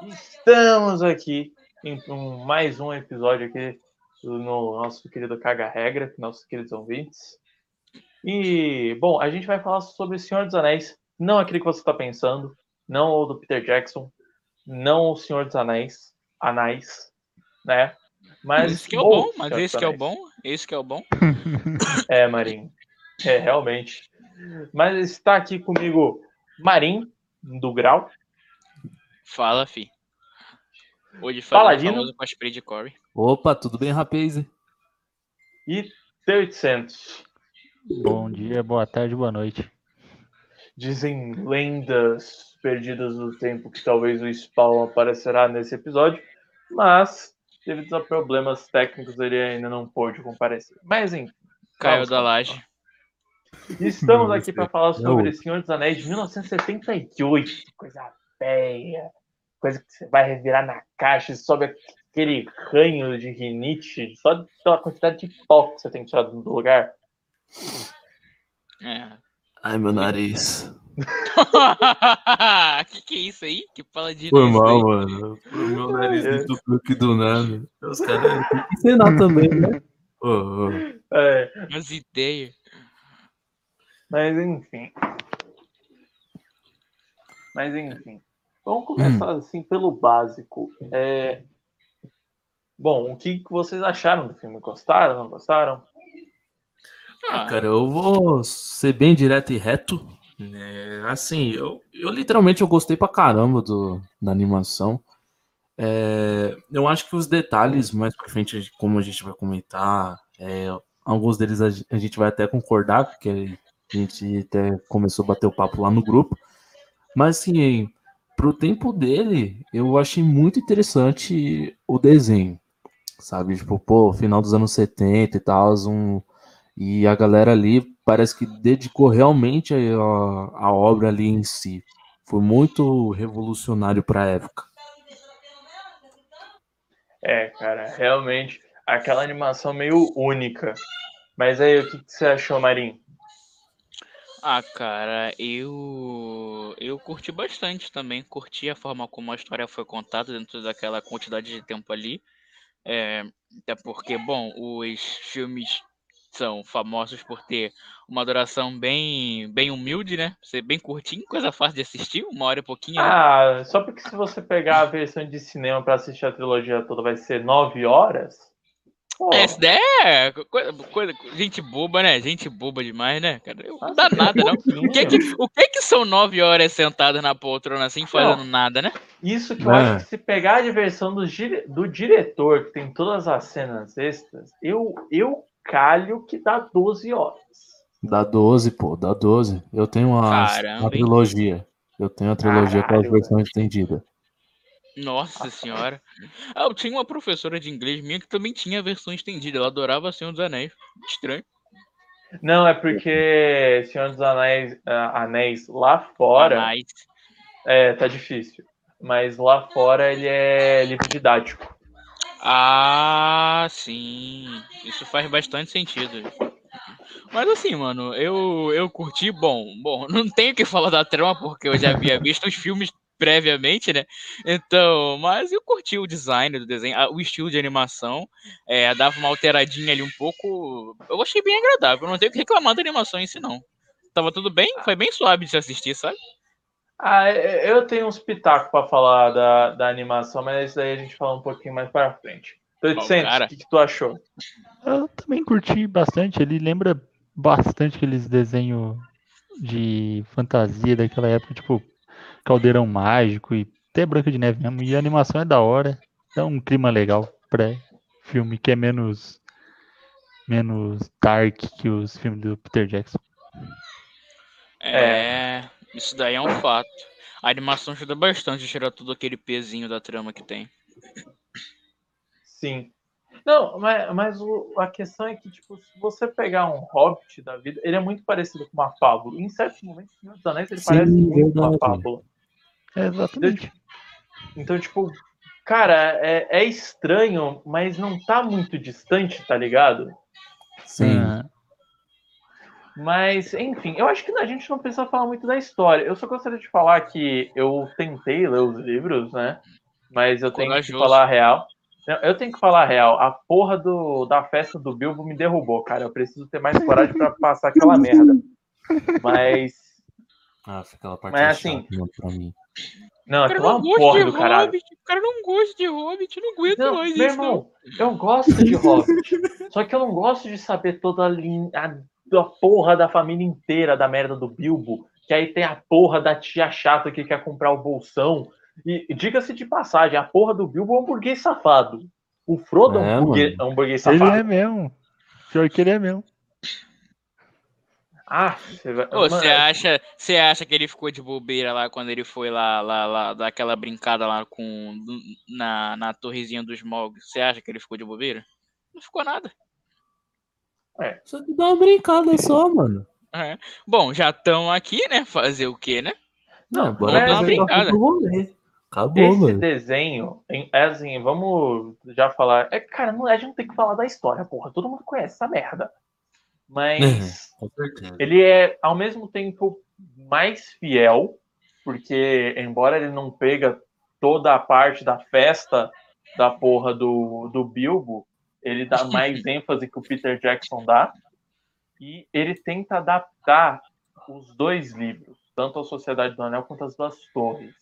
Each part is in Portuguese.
Estamos aqui em um, mais um episódio aqui no nosso querido Caga Regra, nossos queridos ouvintes. E, bom, a gente vai falar sobre Senhor dos Anéis, não aquele que você está pensando, não o do Peter Jackson, não o Senhor dos Anéis, Anais, né? Mas esse que é o bom, mas esse que é o bom, esse que é o bom. É, Marinho. É, realmente. Mas está aqui comigo Marim, do Grau. Fala, fi. Hoje famoso com a spray de Corey. Opa, tudo bem, rapaz? E T800. Bom dia, boa tarde, boa noite. Dizem lendas perdidas do tempo que talvez o Spawn aparecerá nesse episódio, mas devido a problemas técnicos ele ainda não pôde comparecer. Mas enfim. Caiu da laje. Estamos aqui para falar sobre Senhor dos Anéis de 1978. Coisa feia. Coisa que você vai revirar na caixa e sobe aquele ranho de rinite só pela quantidade de pó que você tem tirado do lugar. É. Ai, meu nariz. que que é isso aí? Que fala de Foi mal, mano. O meu nariz É. entupiu aqui do nada. Os caras têm que ensinar também, né? Ô, ô. É, As ideias. mas enfim. Mas enfim. Vamos começar assim pelo básico. É... Bom, o que que vocês acharam do filme? Gostaram? Não gostaram? Ah, cara, eu vou ser bem direto e reto. É, assim, eu, eu literalmente eu gostei pra caramba do, da animação. É, eu acho que os detalhes, mais pra frente, como a gente vai comentar, é, alguns deles a, a gente vai até concordar, porque a gente até começou a bater o papo lá no grupo. Mas assim, pro tempo dele, eu achei muito interessante o desenho. Sabe, tipo, pô, final dos anos 70 e tal, um, e a galera ali parece que dedicou realmente a, a obra ali em si. Foi muito revolucionário para a época. É, cara, realmente aquela animação meio única. Mas aí, o que, que você achou, Marim? Ah, cara, eu eu curti bastante também, curti a forma como a história foi contada dentro daquela quantidade de tempo ali. É, até porque, bom, os filmes são famosos por ter uma duração bem bem humilde, né? Ser bem curtinho, coisa fácil de assistir, uma hora e pouquinho, né? Ah, só porque se você pegar a versão de cinema pra assistir a trilogia toda vai ser nove horas? Pô, Essa ideia é coisa, coisa- gente boba, né? Gente boba demais, né, cara? Eu- Não dá nada, não. O que, que, o que que são nove horas sentadas na poltrona assim, fazendo nada, né? Isso que eu É. acho que se pegar a diversão do, do diretor, que tem todas as cenas extras, eu, eu calho que dá 12 horas. Dá 12, pô, dá 12. Eu tenho uma, Caramba, uma trilogia. Eu tenho a trilogia com a Caralho, versão estendida. Nossa senhora. Ah, eu tinha uma professora de inglês minha que também tinha a versão estendida. Ela adorava Senhor dos Anéis. Estranho. Não, é porque Senhor dos Anéis, ah, Anéis lá fora Mas, é, tá difícil. Mas lá fora ele é livro didático. Ah, sim. Isso faz bastante sentido. Mas assim, mano, eu, eu curti. Bom, bom, não tenho o que falar da trama porque eu já havia visto os filmes previamente, né? Então, mas eu curti o design do desenho, o estilo de animação. É, dava uma alteradinha ali um pouco. Eu achei bem agradável. Não tenho o que reclamar da animação em si, não. Tava tudo bem, foi bem suave de se assistir, sabe? Ah, é- eu tenho uns pitacos pra falar da, da animação, mas isso daí a gente fala um pouquinho mais pra frente. Então, cara. o que, que tu achou? Eu também curti bastante. Ele lembra bastante aqueles desenhos de fantasia daquela época, tipo Caldeirão Mágico e até Branca de Neve mesmo. E a animação é da hora. Dá um clima legal pra filme que é menos menos dark que os filmes do Peter Jackson. É, isso daí é um fato. A animação ajuda bastante a tirar todo aquele pezinho da trama que tem. Sim. Não, mas, mas o- a questão é que, tipo, se você pegar um Hobbit da vida, ele é muito parecido com uma fábula. Em certos momentos, Senhor dos Anéis, ele Sim, parece muito uma verdade. fábula. É, exatamente. Então, tipo, cara, é, é estranho, mas não tá muito distante, tá ligado? Sim. Ah, Mas, enfim, eu acho que a gente não precisa falar muito da história. Eu só gostaria de falar que eu tentei ler os livros, né? mas eu tenho Corajoso. que falar a real. Eu tenho que falar a real. A porra do, da festa do Bilbo me derrubou, cara. Eu preciso ter mais coragem para passar aquela merda. Mas. Ah, aquela parte mas, assim, pra mim. Não, aquilo é uma porra do caralho. Hobbit, o cara não gosta de Hobbit, não aguento não, mais meu isso. Meu irmão, não. eu gosto de Hobbit. só que eu não gosto de saber toda a, linha, a, a porra da família inteira da merda do Bilbo. Que aí tem a porra da tia chata que quer comprar o bolsão. E diga-se de passagem, a porra do Bilbo é um burguês safado. O Frodo é, um, burguês, é um burguês safado. Ele é mesmo. Pior que ele é mesmo. Ah, você, vai... Ô, você acha, você acha que ele ficou de bobeira lá quando ele foi lá, lá, lá daquela brincada lá com na, na torrezinha dos Smog? Você acha que ele ficou de bobeira? Não ficou nada. É. Só que dá uma brincada só, mano. É. Bom, já estão aqui, né? Fazer o quê, né? Não, bora é, uma brincada. Acabou, Esse mano. desenho, é assim, vamos já falar. É, cara, não, a gente não tem que falar da história, porra. Todo mundo conhece essa merda. Mas ele é, ao mesmo tempo, mais fiel, porque, embora ele não pega toda a parte da festa da porra do, do Bilbo, ele dá mais ênfase que o Peter Jackson dá. E ele tenta adaptar os dois livros, tanto a Sociedade do Anel quanto as Duas Torres.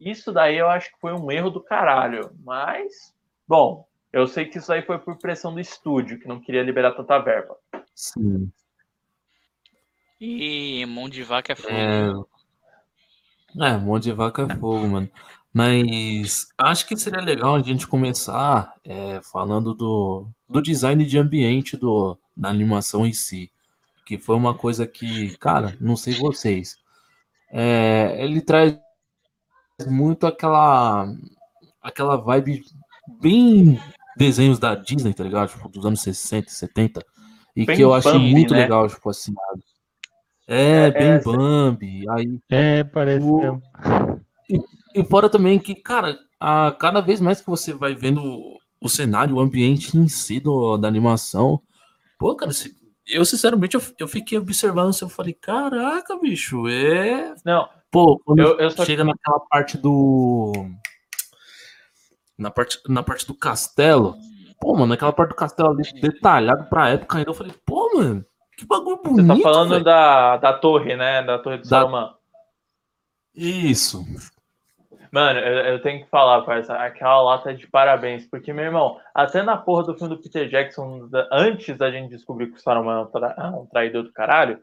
Isso daí eu acho que foi um erro do caralho. Mas, bom, eu sei que isso aí foi por pressão do estúdio, que não queria liberar tanta verba. Sim. E mão de vaca é fogo. É, é mão de vaca é fogo, mano. Mas acho que seria legal a gente começar é, falando do, do design de ambiente do, da animação em si. Que foi uma coisa que, cara, não sei vocês. É, ele traz muito aquela aquela vibe bem desenhos da Disney, tá ligado? Tipo, dos anos 60, 70. E bem que eu achei Bambi, muito né? legal, tipo assim. É, é bem é, Bambi. Aí, é, parece o... mesmo. E, e, fora também que, cara, a, cada vez mais que você vai vendo o cenário, o ambiente em si do, da animação, pô, cara, eu sinceramente eu, eu fiquei observando assim, eu falei, caraca, bicho, é. Não. Pô, quando eu, eu chega naquela parte do na parte, na parte do castelo. Pô, mano, aquela parte do castelo ali detalhado pra época ainda. Eu falei, pô, mano, que bagulho bonito. Você tá falando da, da torre, né? Da torre do da... Saruman. Isso. Mano, eu, eu, tenho que falar, parça, aquela lata é de parabéns, porque, meu irmão, até na porra do filme do Peter Jackson, antes da gente descobrir que o Saruman é um, tra é um traidor do caralho,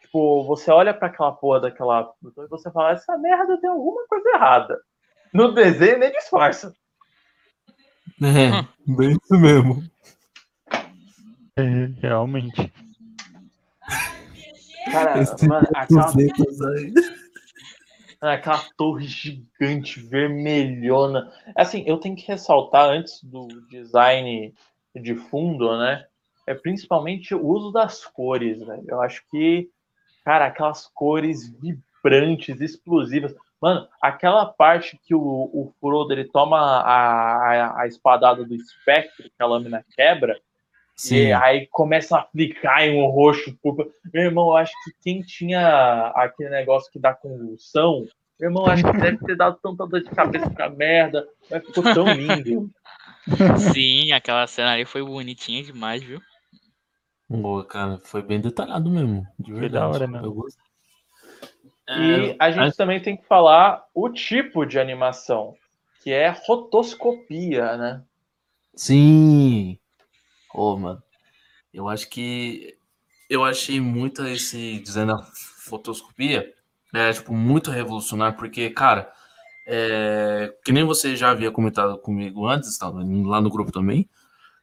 tipo, você olha para aquela porra daquela e você fala, essa merda tem alguma coisa errada. No desenho nem disfarça. É, hum. bem isso mesmo. É, realmente. Cara, mano, aquela... aquela torre gigante, vermelhona. Assim, eu tenho que ressaltar antes do design de fundo, né? É principalmente o uso das cores, velho. Eu acho que, cara, aquelas cores vibrantes, explosivas. Mano, aquela parte que o, o Frodo ele toma a, a, a espadada do espectro, que a lâmina quebra, Sim. e aí começa a aplicar em um roxo. Meu irmão, eu acho que quem tinha aquele negócio que dá convulsão, meu irmão, acho que deve ter dado tanta dor de cabeça pra merda, mas ficou tão lindo. Sim, aquela cena ali foi bonitinha demais, viu? Boa, cara, foi bem detalhado mesmo. De verdade. Foi da hora, né? Eu gostei. E é, a gente também tem que falar o tipo de animação, que é rotoscopia, né? Sim. Ô, oh, mano. Eu acho que eu achei muito esse dizendo a fotoscopia, é tipo muito revolucionário, porque, cara, é, que nem você já havia comentado comigo antes, estava lá no grupo também,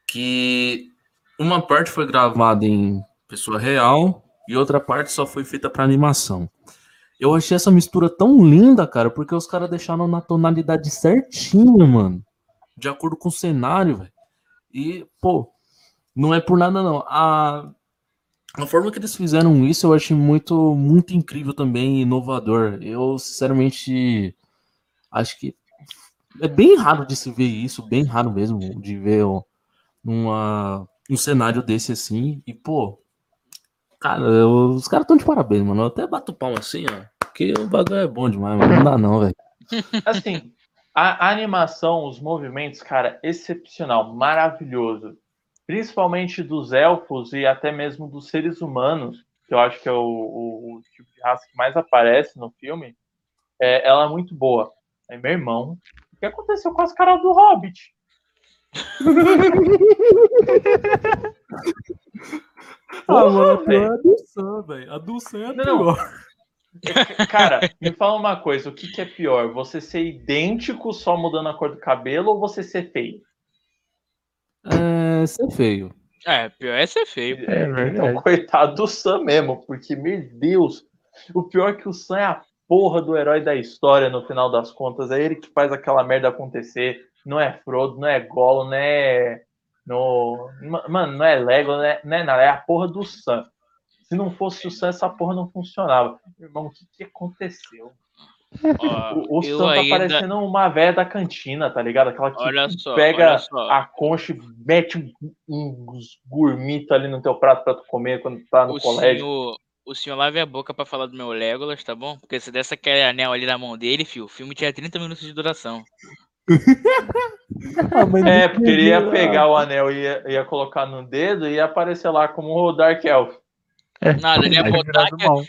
que uma parte foi gravada em pessoa real e outra parte só foi feita para animação. Eu achei essa mistura tão linda, cara, porque os caras deixaram na tonalidade certinha, mano. De acordo com o cenário, velho. E, pô, não é por nada, não. A, a forma que eles fizeram isso eu achei muito, muito incrível também, inovador. Eu, sinceramente, acho que é bem raro de se ver isso, bem raro mesmo, de ver uma, um cenário desse assim. E, pô, Cara, eu, os caras estão de parabéns, mano. Eu até bato palma assim, ó. Porque o bagulho é bom demais, mano. Não dá não, velho. Assim, a, a animação, os movimentos, cara, excepcional, maravilhoso. Principalmente dos elfos e até mesmo dos seres humanos, que eu acho que é o, o, o tipo de raça que mais aparece no filme. É, ela é muito boa. Aí, meu irmão, o que aconteceu com as caras do Hobbit? ah, mano, a pior é a do Sam, velho. A do Sam é a Não, não. pior. Cara, me fala uma coisa, o que, que é pior? Você ser idêntico só mudando a cor do cabelo ou você ser feio? É, ser feio. É, pior é ser feio. É Então, verdade. coitado do Sam mesmo, porque, meu Deus, o pior é que o Sam é a porra do herói da história no final das contas. É ele que faz aquela merda acontecer. Não é Frodo, não é Gollum, não é. No... Mano, não é Lego, não é, não é nada. É a porra do Sam. Se não fosse o Sam, essa porra não funcionava. Irmão, o que, que aconteceu? Ó, O, o Sam tá ainda- parecendo uma velha da cantina, tá ligado? Aquela que Olha só, pega a concha e mete um- uns gourmito ali no teu prato pra tu comer quando tu tá no o colégio. senhor, o senhor lave a boca pra falar do meu Legolas, tá bom? Porque se desse aquele anel ali na mão dele, fio, o filme tinha 30 minutos de duração. Ah, É, porque ele ia queria- pegar o anel e ia, ia colocar no dedo e ia aparecer lá como o Dark Elf. Nada, ele ia botar,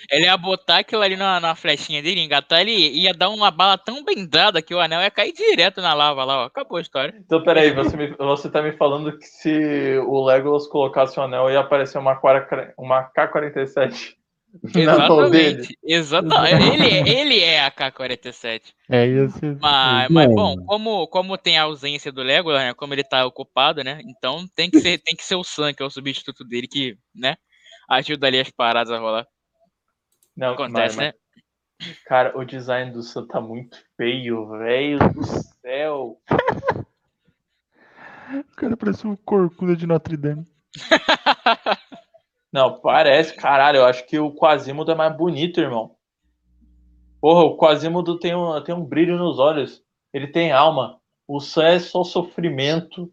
ele ia botar aquilo ali na, na flechinha dele, engatar ele ia dar uma bala tão bem dada que o anel ia cair direto na lava lá, ó. Acabou a história. Então, peraí, você, me, você tá me falando que se o Legolas colocasse o anel ia aparecer uma, uma K-47 na mão dele. Exatamente. Exatamente. Ele, é- ele é a K-47. É isso. Mas, mas, bom, como, como tem a ausência do Legolas, né? Como ele tá ocupado, né? Então tem que ser, tem que ser o Sam, que é o substituto dele, que, né? Ajuda ali as paradas a rolar. Não, Acontece, mas- né? mas, Cara, o design do Sam tá muito feio, velho do céu. O cara parece o Corcunda de Notre Dame. Não, parece, caralho. Eu acho que o Quasimodo é mais bonito, irmão. Porra, o Quasimodo tem um, tem um brilho nos olhos. Ele tem alma. O Sam é só sofrimento.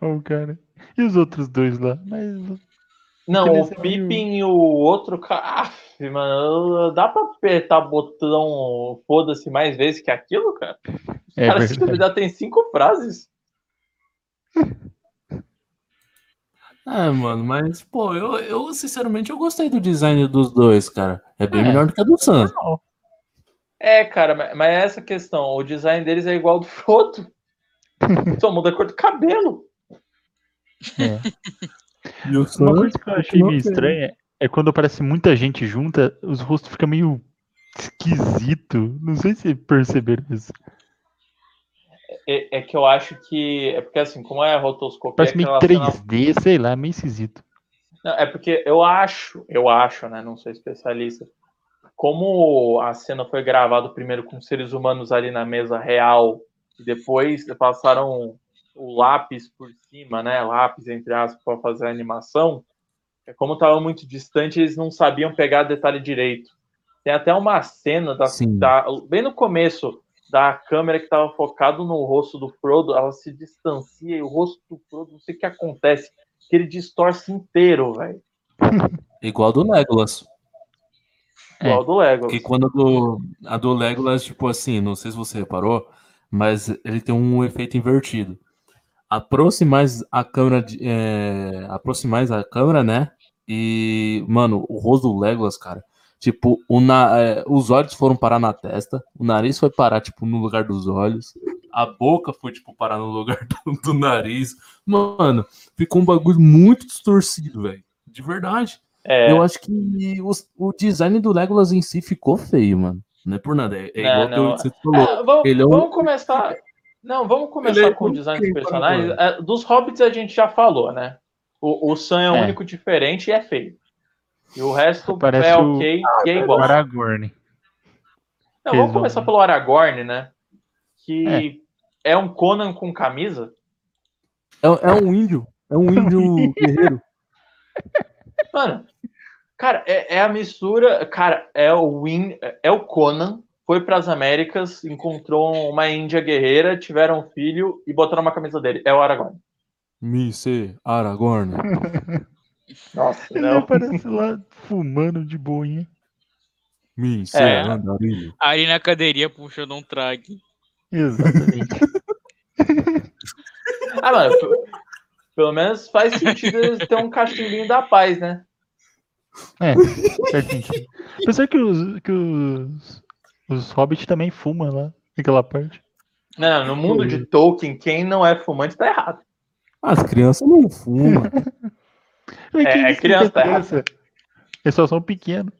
Ó, o cara. E os outros dois lá? Mas. Não, o Pippin e o outro cara. Aff, mano, dá pra apertar botão foda-se mais vezes que aquilo, cara? É cara, filme já tem cinco frases. É, mano, mas, pô, eu, eu sinceramente eu gostei do design dos dois, cara. É bem É. melhor do que a do Sam. Não. É, cara, mas- mas é essa questão. O design deles é igual ao do Frodo. Só muda a cor do cabelo. É. E o Uma Sam, coisa que eu achei meio estranha é quando aparece muita gente junta, os rostos ficam meio esquisito. Não sei se perceberam isso. É, é que eu acho que. É porque assim, como é a rotoscopia. Parece meio cena- 3D, sei lá, meio esquisito. Não, é porque eu acho, eu acho, né? Não sou especialista. Como a cena foi gravada primeiro com seres humanos ali na mesa real e depois passaram o lápis por cima, né? Lápis entre aspas para fazer a animação. é Como estava muito distante, eles não sabiam pegar detalhe direito. Tem até uma cena da, da- bem no começo da câmera que estava focado no rosto do Frodo, ela se distancia e o rosto do Frodo, não sei o que acontece, que ele distorce inteiro, velho. Igual do Legolas. Igual do Legolas. Porque quando a do, a do Legolas, tipo assim, não sei se você reparou, mas ele tem um efeito invertido. Aproximais a câmera, de, é, a câmera, né? E, mano, o rosto do Legolas, cara, tipo, o na, é, os olhos foram parar na testa, o nariz foi parar, tipo, no lugar dos olhos, a boca foi, tipo, parar no lugar do, do nariz. Mano, ficou um bagulho muito distorcido, velho. De verdade. É, Eu acho que os- o design do Legolas em si ficou feio, mano. Não é por nada. É, é Não, igual que não. eu- você falou. Ah, vamos, é um- vamos começar. Não, vamos começar é com o design dos personagens. É, Dos hobbits a gente já falou, né? O, o Sam é o É. único diferente e é feio. E o resto Parece é o- ok e é O igual. Aragorn. Não, vamos começar pelo Aragorn, né? Que é. um Conan com camisa. É, é um índio. É um índio guerreiro. Mano, cara, é, é a mistura. Cara, é o Win, é o Conan. Foi para as Américas, encontrou uma índia guerreira, tiveram um filho e botaram uma camisa dele. É o Aragorn. Misse Aragorn. Nossa, Ele não. aparece lá fumando de boinha. Mim, É. andarilho. Ali na cadeirinha puxando um trague. Exatamente. Ah, mano, pelo menos faz sentido eles ter um cachimbinho da paz, né? É, faz sentido. Apesar que os, que os, os hobbits também fumam lá, naquela parte. Não, no mundo de Tolkien, quem não é fumante tá errado. As crianças não fumam. Mas É, é criança, tá criança? Eles só são pequenos.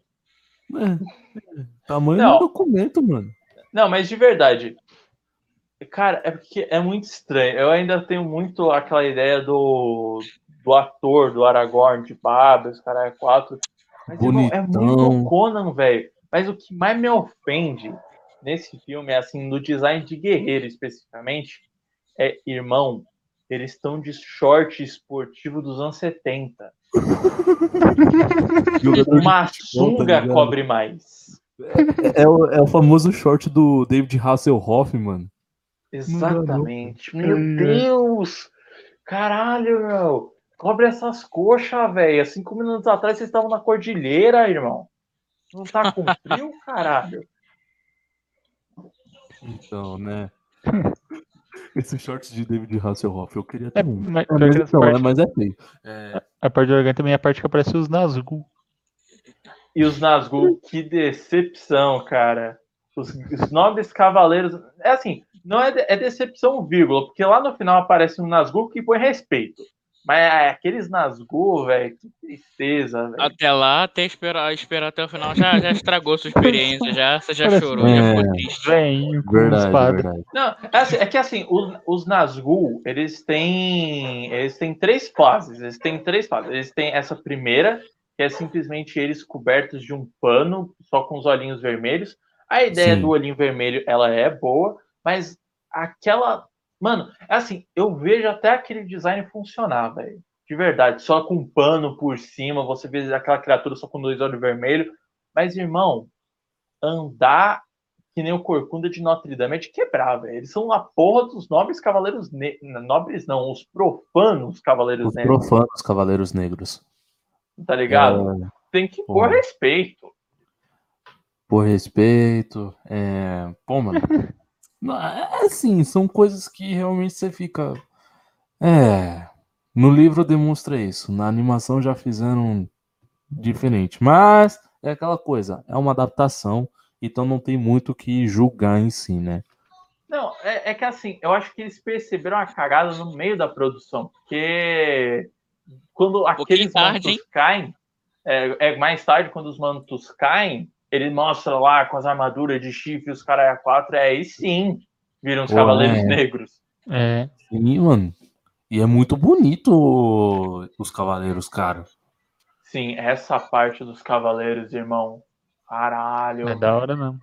É. Tamanho Não. do documento, mano. Não, mas de verdade. Cara, é porque é muito estranho. Eu ainda tenho muito aquela ideia do, do ator, do Aragorn, de Barba, os caras é quatro. Mas irmão, é muito. Conan, velho. Mas o que mais me ofende nesse filme é assim, no design de guerreiro especificamente, é, irmão, eles estão de short esportivo dos anos 70. Jogador de Uma tá sunga cobre mais. É, o, é o famoso short do David Hasselhoff, mano. Exatamente. Ai, Meu ai. Deus! Caralho, meu! Cobre essas coxas, velho. Cinco minutos atrás vocês estavam na cordilheira, irmão. Não tá com frio, caralho? Então, né? Esse short de David Hasselhoff, eu queria É, ter um. mas, É, mas, não, é, parte, mas é feio. É, a parte do Argan também é a parte que aparece os Nazgûl. E os Nazgûl, que decepção, cara. Os, os nobres cavaleiros. É assim, não é, de- é decepção, vírgula, porque lá no final aparece um Nazgûl que põe respeito. Mas é aqueles Nazgûl, velho, que tristeza, velho. Até lá, até esperar, esperar até o final, já, já estragou sua experiência, já, você já Parece- chorou, já É. ficou triste. Vem com verdade, espada. verdade. Não, é, assim, é que assim, os, os Nazgûl, eles têm. Eles têm três fases. Eles têm três fases. Eles têm essa primeira, que é simplesmente eles cobertos de um pano, só com os olhinhos vermelhos. A ideia Sim. do olhinho vermelho, ela é boa, mas aquela. Mano, é assim, eu vejo até aquele design funcionar, velho. De verdade, só com um pano por cima, você vê aquela criatura só com dois olhos vermelhos. Mas, irmão, andar que nem o Corcunda de Notre Dame é de quebrar, velho. Eles são a porra dos nobres cavaleiros negros. Nobres não, os profanos cavaleiros Os negros, profanos Cavaleiros Negros. tá ligado? É, Tem que Pô. pôr respeito. por respeito. É... Pô, mano. É assim, são coisas que realmente você fica. É. No livro demonstra isso. Na animação já fizeram diferente. Mas é aquela coisa, é uma adaptação, então não tem muito o que julgar em si, né? Não, é, é que assim, eu acho que eles perceberam a cagada no meio da produção, porque quando aqueles tarde, mantos caem, é, é mais tarde, quando os mantos caem, ele mostra lá com as armaduras de chifre, os caras a quatro, é aí sim viram os Pô, cavaleiros é. negros. É, E, mano, e é muito bonito os cavaleiros, cara. Sim, essa parte dos cavaleiros, irmão. Caralho. é da hora mesmo.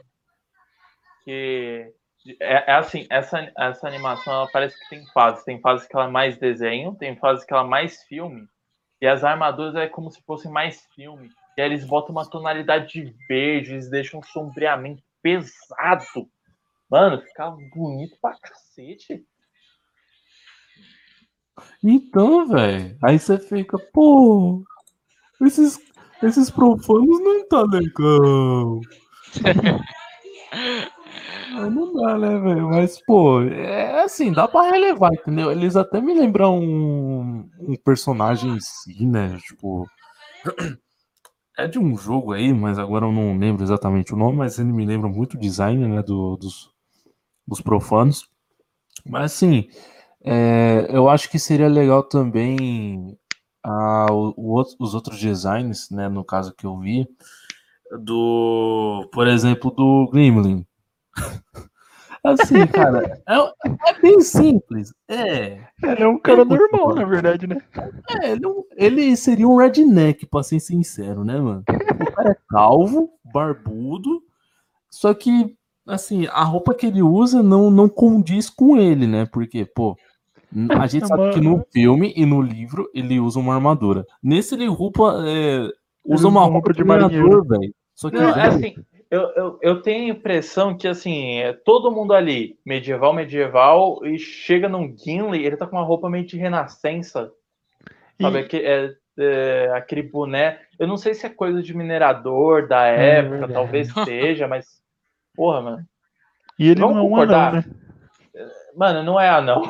que é, é assim, essa, essa animação ela parece que tem fases. Tem fases que ela é mais desenho, tem fases que ela é mais filme. E as armaduras é como se fossem mais filme. E aí eles botam uma tonalidade de verde, eles deixam um sombreamento pesado. Mano, fica bonito pra cacete. Então, velho, aí você fica, pô, esses, esses profanos não tá legal. Aí não dá, né, velho? Mas, pô, é assim, dá pra relevar, entendeu? Eles até me lembram um, um personagem em si, né? Tipo. É de um jogo aí, mas agora eu não lembro exatamente o nome, mas ele me lembra muito o design, né? Do, dos, dos profanos. Mas assim, é, eu acho que seria legal também ah, o- os outros designs, né? No caso que eu vi, do, por exemplo, do Gremlin. Assim, cara, é, é bem simples. É, Ele é um cara É normal, na verdade, né? é, ele, é um- ele seria um redneck, pra ser sincero, né, mano? O cara é calvo, barbudo, só que, assim, a roupa que ele usa não, não condiz com ele, né? Porque, pô, a gente É sabe que no filme e no livro ele usa uma armadura. Nesse ele roupa, é, usa uma roupa de marinheiro. velho. Só que, Não, é assim, eu, eu, eu tenho a impressão que assim, é todo mundo ali, medieval, medieval, e chega num Gimli, ele tá com uma roupa meio de renascença. Sabe? E- é, é, aquele boné. Eu não sei se é coisa de minerador da é época, verdade. talvez seja, mas. Porra, mano. E ele Vamos não é um concordar? anão, né? Mano, não é anão.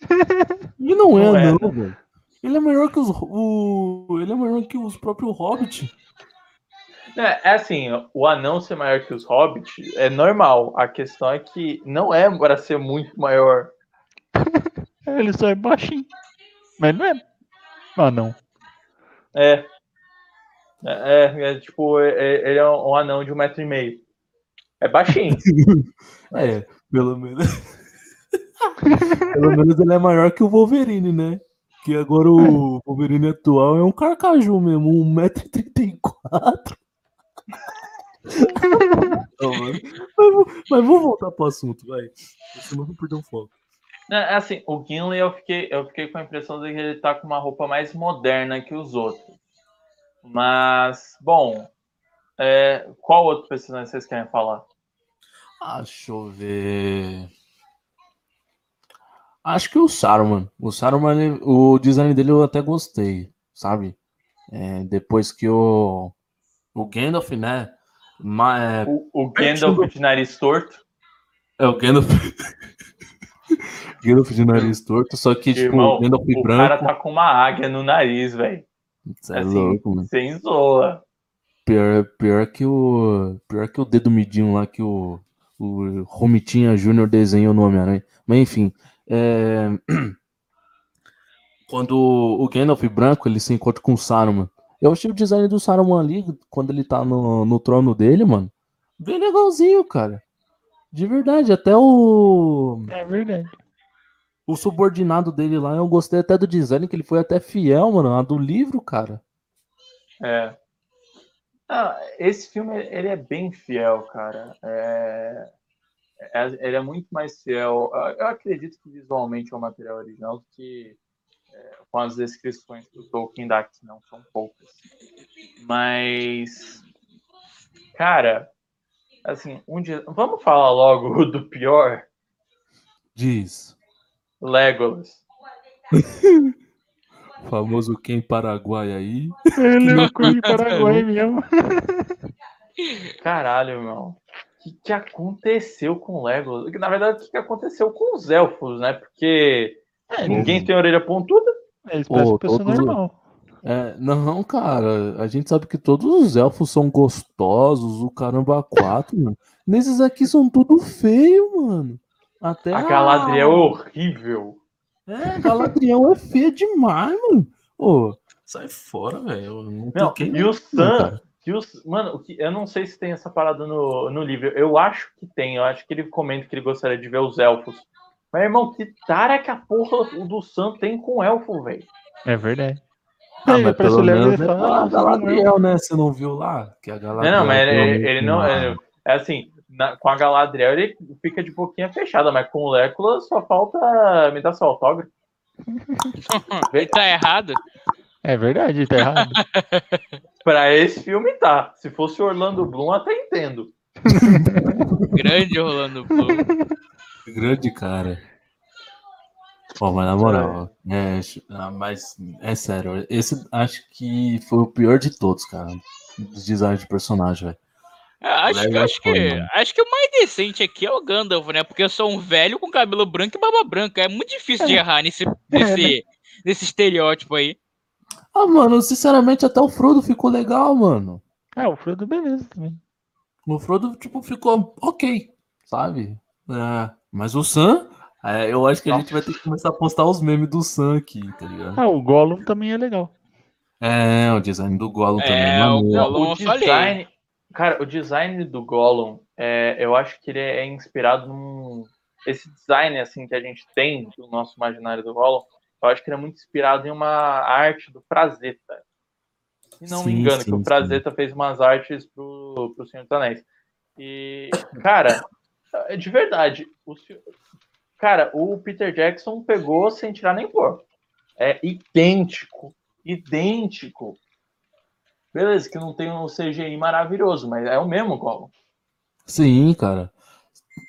e não é não anão, é. velho. Ele é maior que os. O, ele é maior que os próprios Hobbit. É, é assim, o anão ser maior que os hobbits é normal. A questão é que não é para ser muito maior. ele só é baixinho. Mas não é anão. É. É, é, é tipo, é, é, ele é um anão de um metro e meio. É baixinho. é, pelo menos. pelo menos ele é maior que o Wolverine, né? Que agora o Wolverine atual é um carcaju mesmo, 1,34m. Não, mas, mas, vamos voltar pro assunto, vai. Senão eu vou perder o foco. É, assim, o Gimli eu fiquei, eu fiquei com a impressão de que ele tá com uma roupa mais moderna que os outros. Mas, bom, é, qual outro personagem vocês querem falar? Ah, deixa eu ver. Acho que o Saruman. O Saruman, o design dele eu até gostei, sabe? É, depois que o, o Gandalf, né? Ma, é, o, o Gandalf de nariz torto. É, o Gandalf. Gandalf de nariz torto, só que, tipo, Irmão, Gandalf o branco. O cara tá com uma águia no nariz, velho. É assim, louco, mano. Sem zoa. Pior, pior que o. Pior que o dedo midinho lá que o. O Romitinha Júnior desenhou no Homem-Aranha. Mas enfim. É... Quando o Gandalf branco ele se encontra com o Saruman. Eu achei o design do Saruman ali, quando ele tá no, no trono dele, mano. Bem legalzinho, cara. De verdade, até o. É verdade. O subordinado dele lá, eu gostei até do design, que ele foi até fiel, mano, a do livro, cara. É. Ah, esse filme, ele é bem fiel, cara. É... É, ele é muito mais fiel. Eu acredito que visualmente é o material original do que é, com as descrições que o Tolkien dá, que não são poucas. Mas, cara, assim, um dia. Vamos falar logo do pior? Diz. Legolas. famoso quem Paraguai aí. Ele é o Quem Paraguai mesmo. Caralho, irmão. O que, que aconteceu com o Legolas? Na verdade, o que, que aconteceu com os elfos, né? Porque é, ninguém tem orelha pontuda. Eles parecem Pô, pessoa todos... normal. É, não, cara, a gente sabe que todos os elfos são gostosos, o caramba quatro, mano. Nesses aqui são tudo feio, mano. Até a Galadriel é horrível. É, Galadriel é feia demais, mano. Ô, sai fora, velho. Não, não e o Sam, que os, mano, eu não sei se tem essa parada no, no livro. Eu acho que tem. Eu acho que ele comenta que ele gostaria de ver os elfos. Mas, irmão, que tara que a porra do Sam tem com elfo, velho. É verdade. Ah, mas pelo menos é fala, a Galadriel, né? Você não viu lá? Que a Galadriel não, não, mas ele, ele não. É, é assim, na, com a Galadriel ele fica de boquinha fechada, mas com o Legolas só falta me dar seu autógrafo. ele tá errado. É verdade, tá errado. pra esse filme tá. Se fosse Orlando Bloom, até entendo. Grande Orlando Bloom. Grande cara. Pô, mas na moral, é, ah, mas é sério, esse acho que foi o pior de todos, cara. Dos designs de personagem, velho. É, acho, que, acho, que, acho que o mais decente aqui é o Gandalf, né? Porque eu sou um velho com cabelo branco e barba branca. É muito difícil é. de errar nesse, nesse, nesse estereótipo aí. Ah, mano, sinceramente, até o Frodo ficou legal, mano. É, o Frodo beleza também. O Frodo, tipo, ficou ok, sabe? É, mas o Sam, é, eu acho que a gente vai ter que começar a postar os memes do Sam aqui, tá ligado? Ah, o Gollum também é legal. É, o design do Gollum é, também é o Gollum, o design, Cara, o design do Gollum, é, eu acho que ele é inspirado num... Esse design, assim, que a gente tem do nosso imaginário do Gollum, eu acho que ele é muito inspirado em uma arte do Frazetta. Se não sim, me engano, sim, que o Frazetta fez umas artes pro, pro Senhor dos Anéis. E, cara, é de verdade, o, cara, o Peter Jackson pegou sem tirar nem pôr. É idêntico, idêntico. Beleza, que não tem um CGI maravilhoso, mas é o mesmo Gollum. Sim, cara.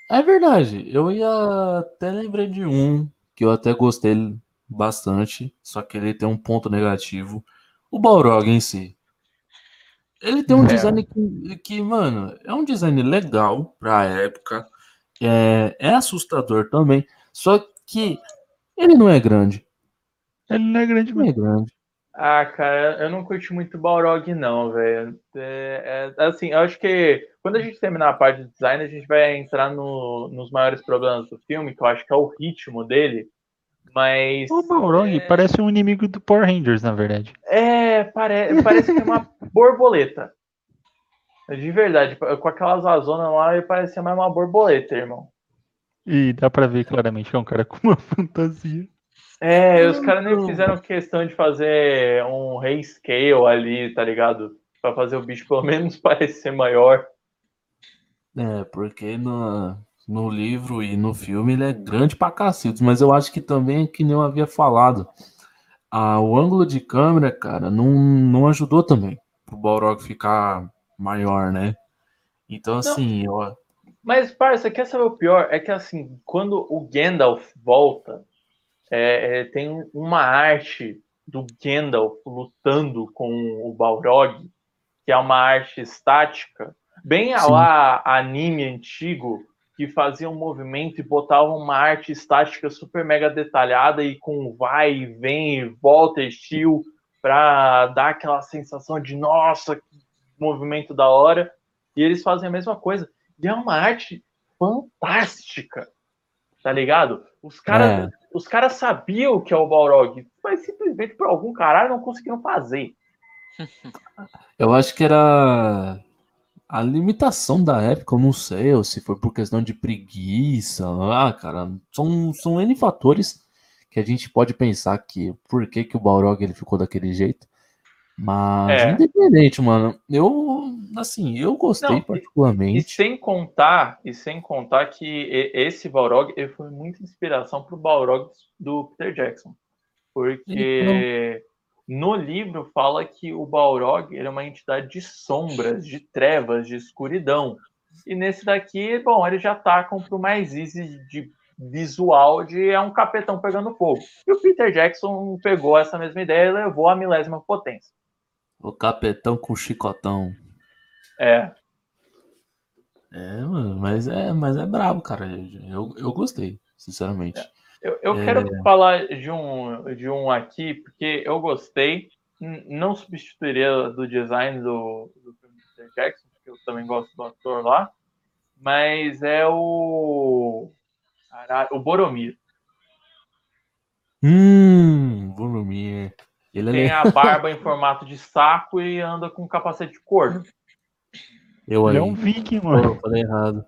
É verdade. Eu ia até lembrei de um que eu até gostei bastante, só que ele tem um ponto negativo. o Balrog em si. Ele tem um é. design que, que, mano, é um design legal pra época. É, é assustador também. Só que ele não é grande. Ele não é grande Não é grande. Ah, cara, eu não curti muito Balrog, não, velho. É, é, assim, eu acho que quando a gente terminar a parte de design, a gente vai entrar no, nos maiores problemas do filme, que eu acho que é o ritmo dele. Mas. O Balrog é... parece um inimigo do Power Rangers, na verdade. É, pare... parece que é uma borboleta. De verdade, com aquelas azonas lá, ele parecia mais uma borboleta, irmão. E dá pra ver claramente que é um cara com uma fantasia. É, os caras nem fizeram questão de fazer um rescale ali, tá ligado? Pra fazer o bicho pelo menos parecer maior. É, porque no, no livro e no filme ele é grande pra cacete, mas eu acho que também, que nem eu havia falado, a, o ângulo de câmera, cara, não, não ajudou também pro Balrog ficar maior, né? Então, assim, eu... Mas, parça, quer saber o pior? É que, assim, quando o Gandalf volta, é, é, tem uma arte do Gandalf lutando com o Balrog, que é uma arte estática, bem a lá anime antigo, que fazia um movimento e botava uma arte estática super mega detalhada e com vai e vem, e volta estilo, para dar aquela sensação de nossa, que movimento da hora. E eles fazem a mesma coisa. E é uma arte fantástica, tá ligado? Os caras, é. os caras sabiam o que é o Balrog, mas simplesmente por algum caralho não conseguiram fazer. Eu acho que era a limitação da época, eu não sei, ou se foi por questão de preguiça. Ah, cara, são, são N fatores que a gente pode pensar que por que, que o Balrog ele ficou daquele jeito. Mas, é. independente, mano, eu, assim, eu gostei Não, particularmente. E, sem contar, e sem contar que esse Balrog ele foi muita inspiração pro Balrog do Peter Jackson. Porque então... no livro fala que o Balrog ele é uma entidade de sombras, de trevas, de escuridão. E nesse daqui, bom, eles já atacam pro mais easy de visual de é um capetão pegando fogo. E o Peter Jackson pegou essa mesma ideia e levou a milésima potência. O capetão com chicotão. É. É, mano, mas é, mas é brabo, cara. Eu, eu gostei, sinceramente. É. Eu, eu é... quero falar de um, de um aqui, porque eu gostei. Não substituiria do design do, do filme Peter Jackson, porque eu também gosto do ator lá. Mas é o. o Boromir. Hum, Boromir. Ele tem é... a barba em formato de saco e anda com capacete de cor. Eu Ele é um viking, mano. Eu falei errado.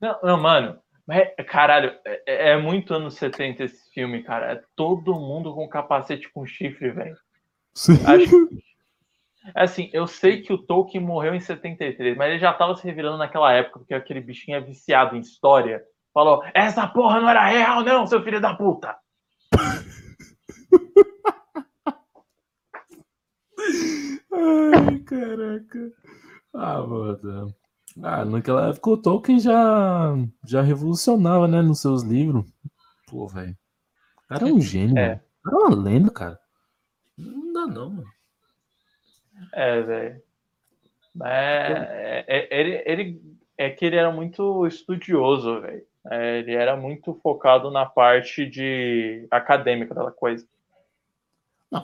Não, não mano. Mas, caralho, é, é, muito anos 70 esse filme, cara. É todo mundo com capacete com chifre, velho. Acho... Assim, eu sei que o Tolkien morreu em 73, mas ele já tava se revirando naquela época, porque aquele bichinho é viciado em história. Falou: essa porra não era real, não, seu filho da puta! Ai, caraca. Ah, mano. Ah, naquela época o Tolkien já, já revolucionava, né, nos seus livros. Pô, velho. O cara é um gênio, é. Mano. é uma lenda, cara. Não dá não, mano. É, velho. É, é, ele, ele, é que ele era muito estudioso, velho. É, ele era muito focado na parte de acadêmica da coisa.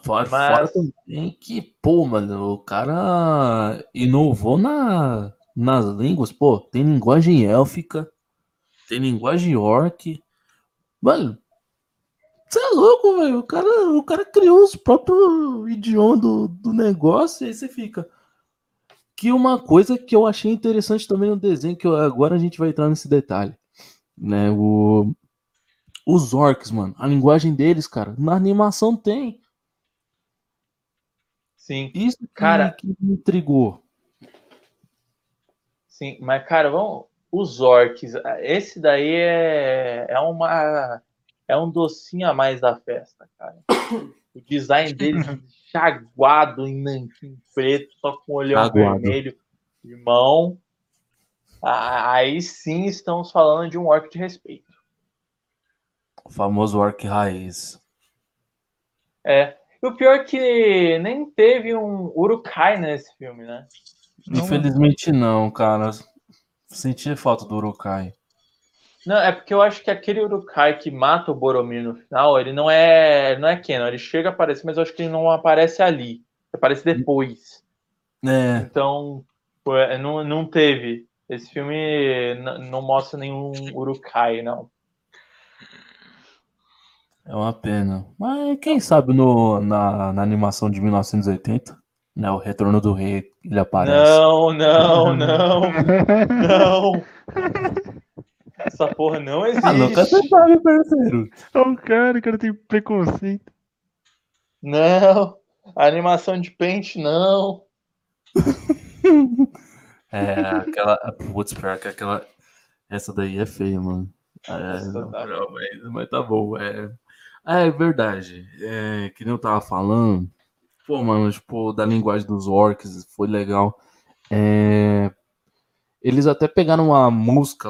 Fora, Mas... fora também que, pô, mano, o cara inovou na, nas línguas, pô, tem linguagem élfica, tem linguagem orc. Mano, você é louco, velho. O cara, o cara criou os próprios idiomas do, do negócio e aí você fica. Que uma coisa que eu achei interessante também no desenho, que eu, agora a gente vai entrar nesse detalhe, né? O, os orcs, mano, a linguagem deles, cara, na animação tem. Sim. Isso que, cara, que me intrigou. Sim, mas, cara, vamos. Os orcs, esse daí é, é uma. É um docinho a mais da festa, cara. O design deles chaguado em nanquim preto, só com olhão vermelho. Irmão, aí sim estamos falando de um orc de respeito. O famoso orc raiz. É, E o pior é que nem teve um Urukai nesse filme, né? Infelizmente não, cara. Senti falta do Urukai. Não, é porque eu acho que aquele Urukai que mata o Boromir no final, ele não é, não é Kenan, ele chega a aparecer, mas eu acho que ele não aparece ali. Ele aparece depois. É. Então, é, não, não teve. Esse filme não mostra nenhum Urukai, não. É uma pena. Mas quem sabe no, na, na animação de 1980, né? O Retorno do Rei, ele aparece. Não, não, não. não. Essa porra não existe. Ah, nunca você sabe, parceiro. É um cara, o cara tem preconceito. Não. A animação de pente, não. é, aquela. Putz, pior que aquela. Essa daí é feia, mano. É, não, tá não, mas, mas, tá bom. É, é verdade. É, que nem eu tava falando. Pô, mano, tipo, da linguagem dos orcs, foi legal. É, eles até pegaram uma música.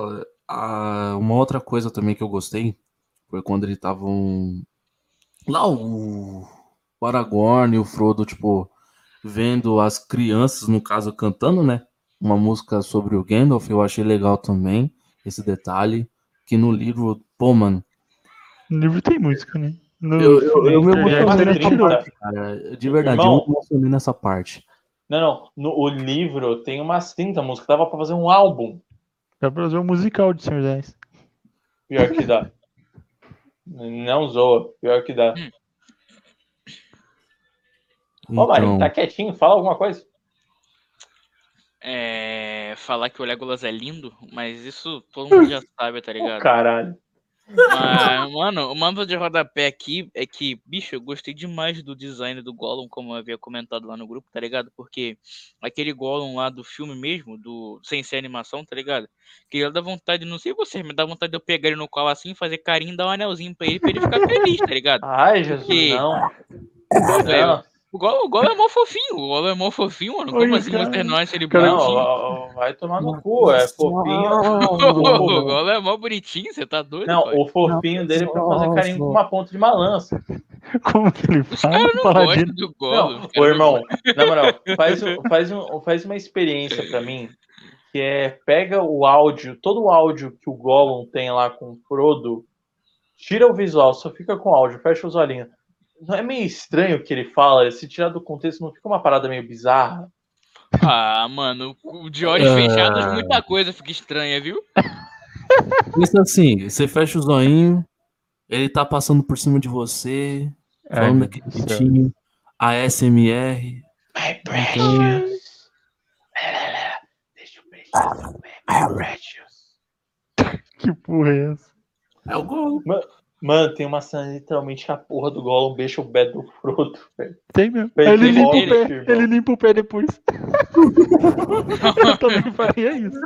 A, uma outra coisa também que eu gostei foi quando eles estavam. Lá o, o Aragorn e o Frodo, tipo, vendo as crianças, no caso, cantando, né? Uma música sobre o Gandalf, eu achei legal também, esse detalhe. Que no livro, pô, mano, no livro tem música, né? No, eu, eu, eu me emocionei nessa parte, cara. De verdade, Irmão, eu me emocionei nessa parte. Não, não. No o livro tem umas 30 músicas. Dava pra fazer um álbum. Dá pra fazer um musical de Senhor 10. Pior que dá. Não zoa. Pior que dá. Hum. Ô, então... tá quietinho. Fala alguma coisa. É... Falar que o Legolas é lindo, mas isso todo mundo já sabe, tá ligado? Oh, caralho. Mas, mano, o mapa de rodapé aqui é que, bicho, eu gostei demais do design do Gollum, como eu havia comentado lá no grupo, tá ligado? Porque aquele Gollum lá do filme mesmo, do sem ser animação, tá ligado? Que ele dá vontade, não sei vocês, mas dá vontade de eu pegar ele no colo assim, fazer carinho dar um anelzinho pra ele, pra ele ficar feliz, tá ligado? Ai, Jesus, Porque... não. Não. O Golo, o Golo é mó fofinho, o Golo é mó fofinho, mano. Como assim cara, ele bonitinho? Não, vai tomar no cu, é fofinho. o Golo é mó bonitinho, você tá doido? Não, pai? o fofinho dele é pra fazer carinho com uma ponta de malança. Como que ele faz? Os caras não do Golo. Não, ô, irmão, na moral, faz, faz, um, faz uma experiência pra mim, que é, pega o áudio, todo o áudio que o Gollum tem lá com o Frodo, tira o visual, só fica com o áudio, fecha os olhinhos não é meio estranho o que ele fala? Se tirar do contexto, não fica uma parada meio bizarra? Ah, mano, de olhos ah. fechados, muita coisa fica estranha, viu? Pensa assim, você fecha o zoinho, ele tá passando por cima de você, falando daquele jeitinho, ASMR. My precious. Deixa eu beijar, my precious. Que porra é essa? É o gol. Mano, tem uma cena literalmente que a porra do Gollum deixa o pé do Frodo, velho. Tem mesmo. Ele, ele limpa o pé, ele limpa o pé depois. Eu também faria isso.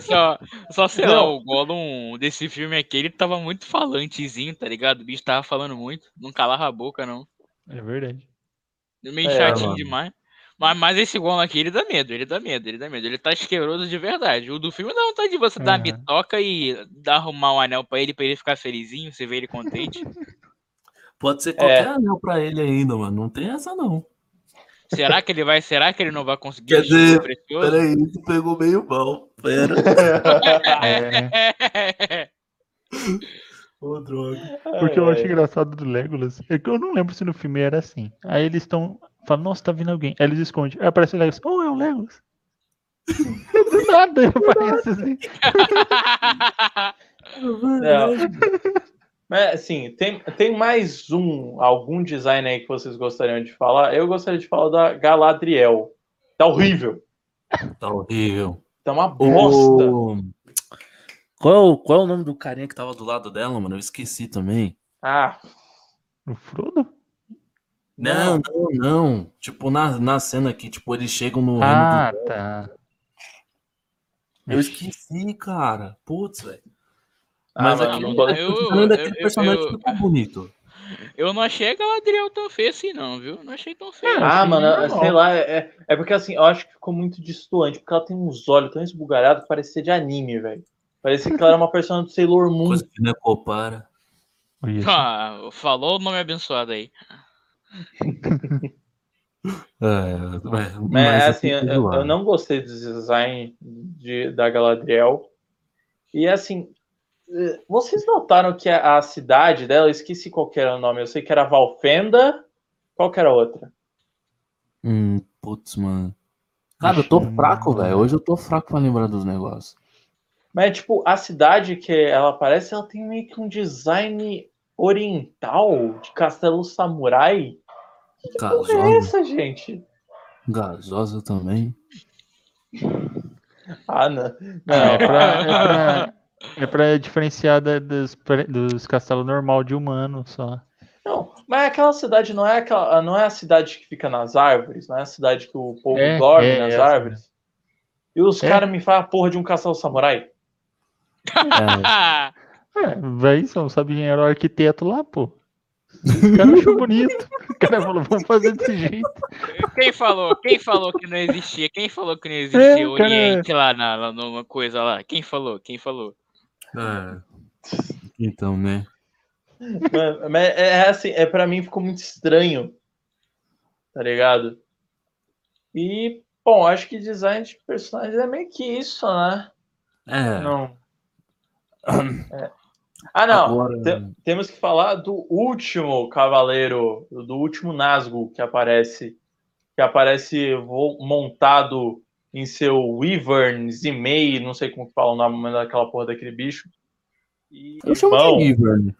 Só, só sei Não. lá, o Gollum desse filme aqui, ele tava muito falantezinho, tá ligado? O bicho tava falando muito. Não calava a boca, não. É verdade. Meio é, chatinho mano. demais. Mas, mas esse Gollum aqui, ele dá medo, ele dá medo, ele dá medo. Ele tá asqueroso de verdade. O do filme não tá de você uhum. dar uma bitoca e dar, arrumar um anel pra ele, pra ele ficar felizinho, você vê ele contente. Pode ser qualquer é. anel pra ele ainda, mano. Não tem essa, não. Será que ele vai? Será que ele não vai conseguir? Quer dizer, peraí, isso pegou meio mal. Pera. é. Ô, droga. Porque eu acho engraçado do Legolas é que eu não lembro se no filme era assim. Aí eles estão Fala, nossa, tá vindo alguém. Aí eles escondem. Aí aparece o Legolas. Oh, é o Legolas. Do nada ele aparece assim. Mas assim, tem, tem mais um, algum design aí que vocês gostariam de falar? Eu gostaria de falar da Galadriel. Tá horrível. Tá horrível. Tá uma bosta. O... Qual, qual é o nome do carinha que tava do lado dela, mano? Eu esqueci também. Ah. O Frodo? Não, não, não. Tipo, na, na cena que, tipo, eles chegam no Ah, do... tá. Eu esqueci, cara. Putz, velho. Ah, Mas aqui não pode... eu, eu, daquele personagem eu, que tá bonito. Eu não achei a Galadriel tão feia assim, não, viu? Não achei tão feia. Ah, assim, mano, não. sei lá, é, é porque assim, eu acho que ficou muito distoante, porque ela tem uns olhos tão esbugalhados que parecia de anime, velho. Parecia que ela era uma personagem do Sailor Moon. Coisa que não é. Ah, falou o nome abençoado aí. É, é, Mas, é assim, tem que eu, eu não gostei do design de, da Galadriel. E assim, eh, vocês notaram que a, a cidade dela, esqueci qual que era o nome, eu sei que era Valfenda, qual que era a outra? Hum, putz, mano. Cara, eu tô Acho- fraco, velho. Hoje eu tô fraco pra lembrar dos negócios. Mas, tipo, a cidade que ela aparece, ela tem meio que um design oriental, de castelo samurai. Que porra é essa, gente? gasosa também. Ah, não. É, é, Não, pra, é, pra, é pra diferenciar da- dos, dos castelos normal de humano só. não, mas aquela cidade não é, aquela, não é a cidade que fica nas árvores, não é a cidade que o povo É, dorme é, nas é árvores. E os É. caras me falam a porra de um castelo samurai. É, É, véi, só não sabe quem era o arquiteto lá, pô. O cara achou bonito. O cara falou, vamos fazer desse jeito. Quem falou? Quem falou que não existia? Quem falou que não existia É, o cara- Oriente lá na, lá numa coisa lá? Quem falou? Quem falou? é. Então, né? Mano, mas é é assim, é para mim ficou muito estranho. Tá ligado? E, bom, acho que design de personagens é meio que isso, né? É. Não. É. Ah, não. Agora, Te- temos que falar do último cavaleiro, do último Nazgûl que aparece, que aparece montado em seu Wyvern, Zimei, não sei como que fala o nome daquela porra daquele bicho. E, eu chamo bom, de Ivern.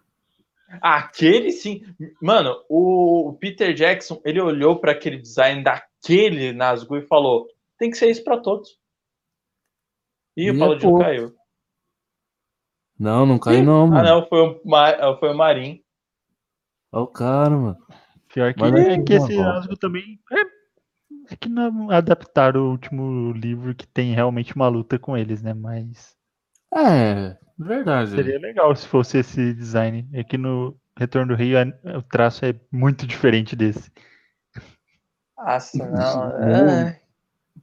Aquele sim. Mano, o Peter Jackson, ele olhou para aquele design daquele Nazgûl e falou: tem que ser isso para todos. O E Paulo é Gil pouco. caiu. Não, não cai não, Ah, mano. não, foi o, Ma- foi o Marim. Olha o cara, mano. Pior que, Mas é é que esse rasgo também. É, é que não adaptaram o último livro que tem realmente uma luta com eles, né? Mas É, verdade. seria legal se fosse esse design. É que no Retorno do Rei a- o traço é muito diferente desse. Nossa, não. É.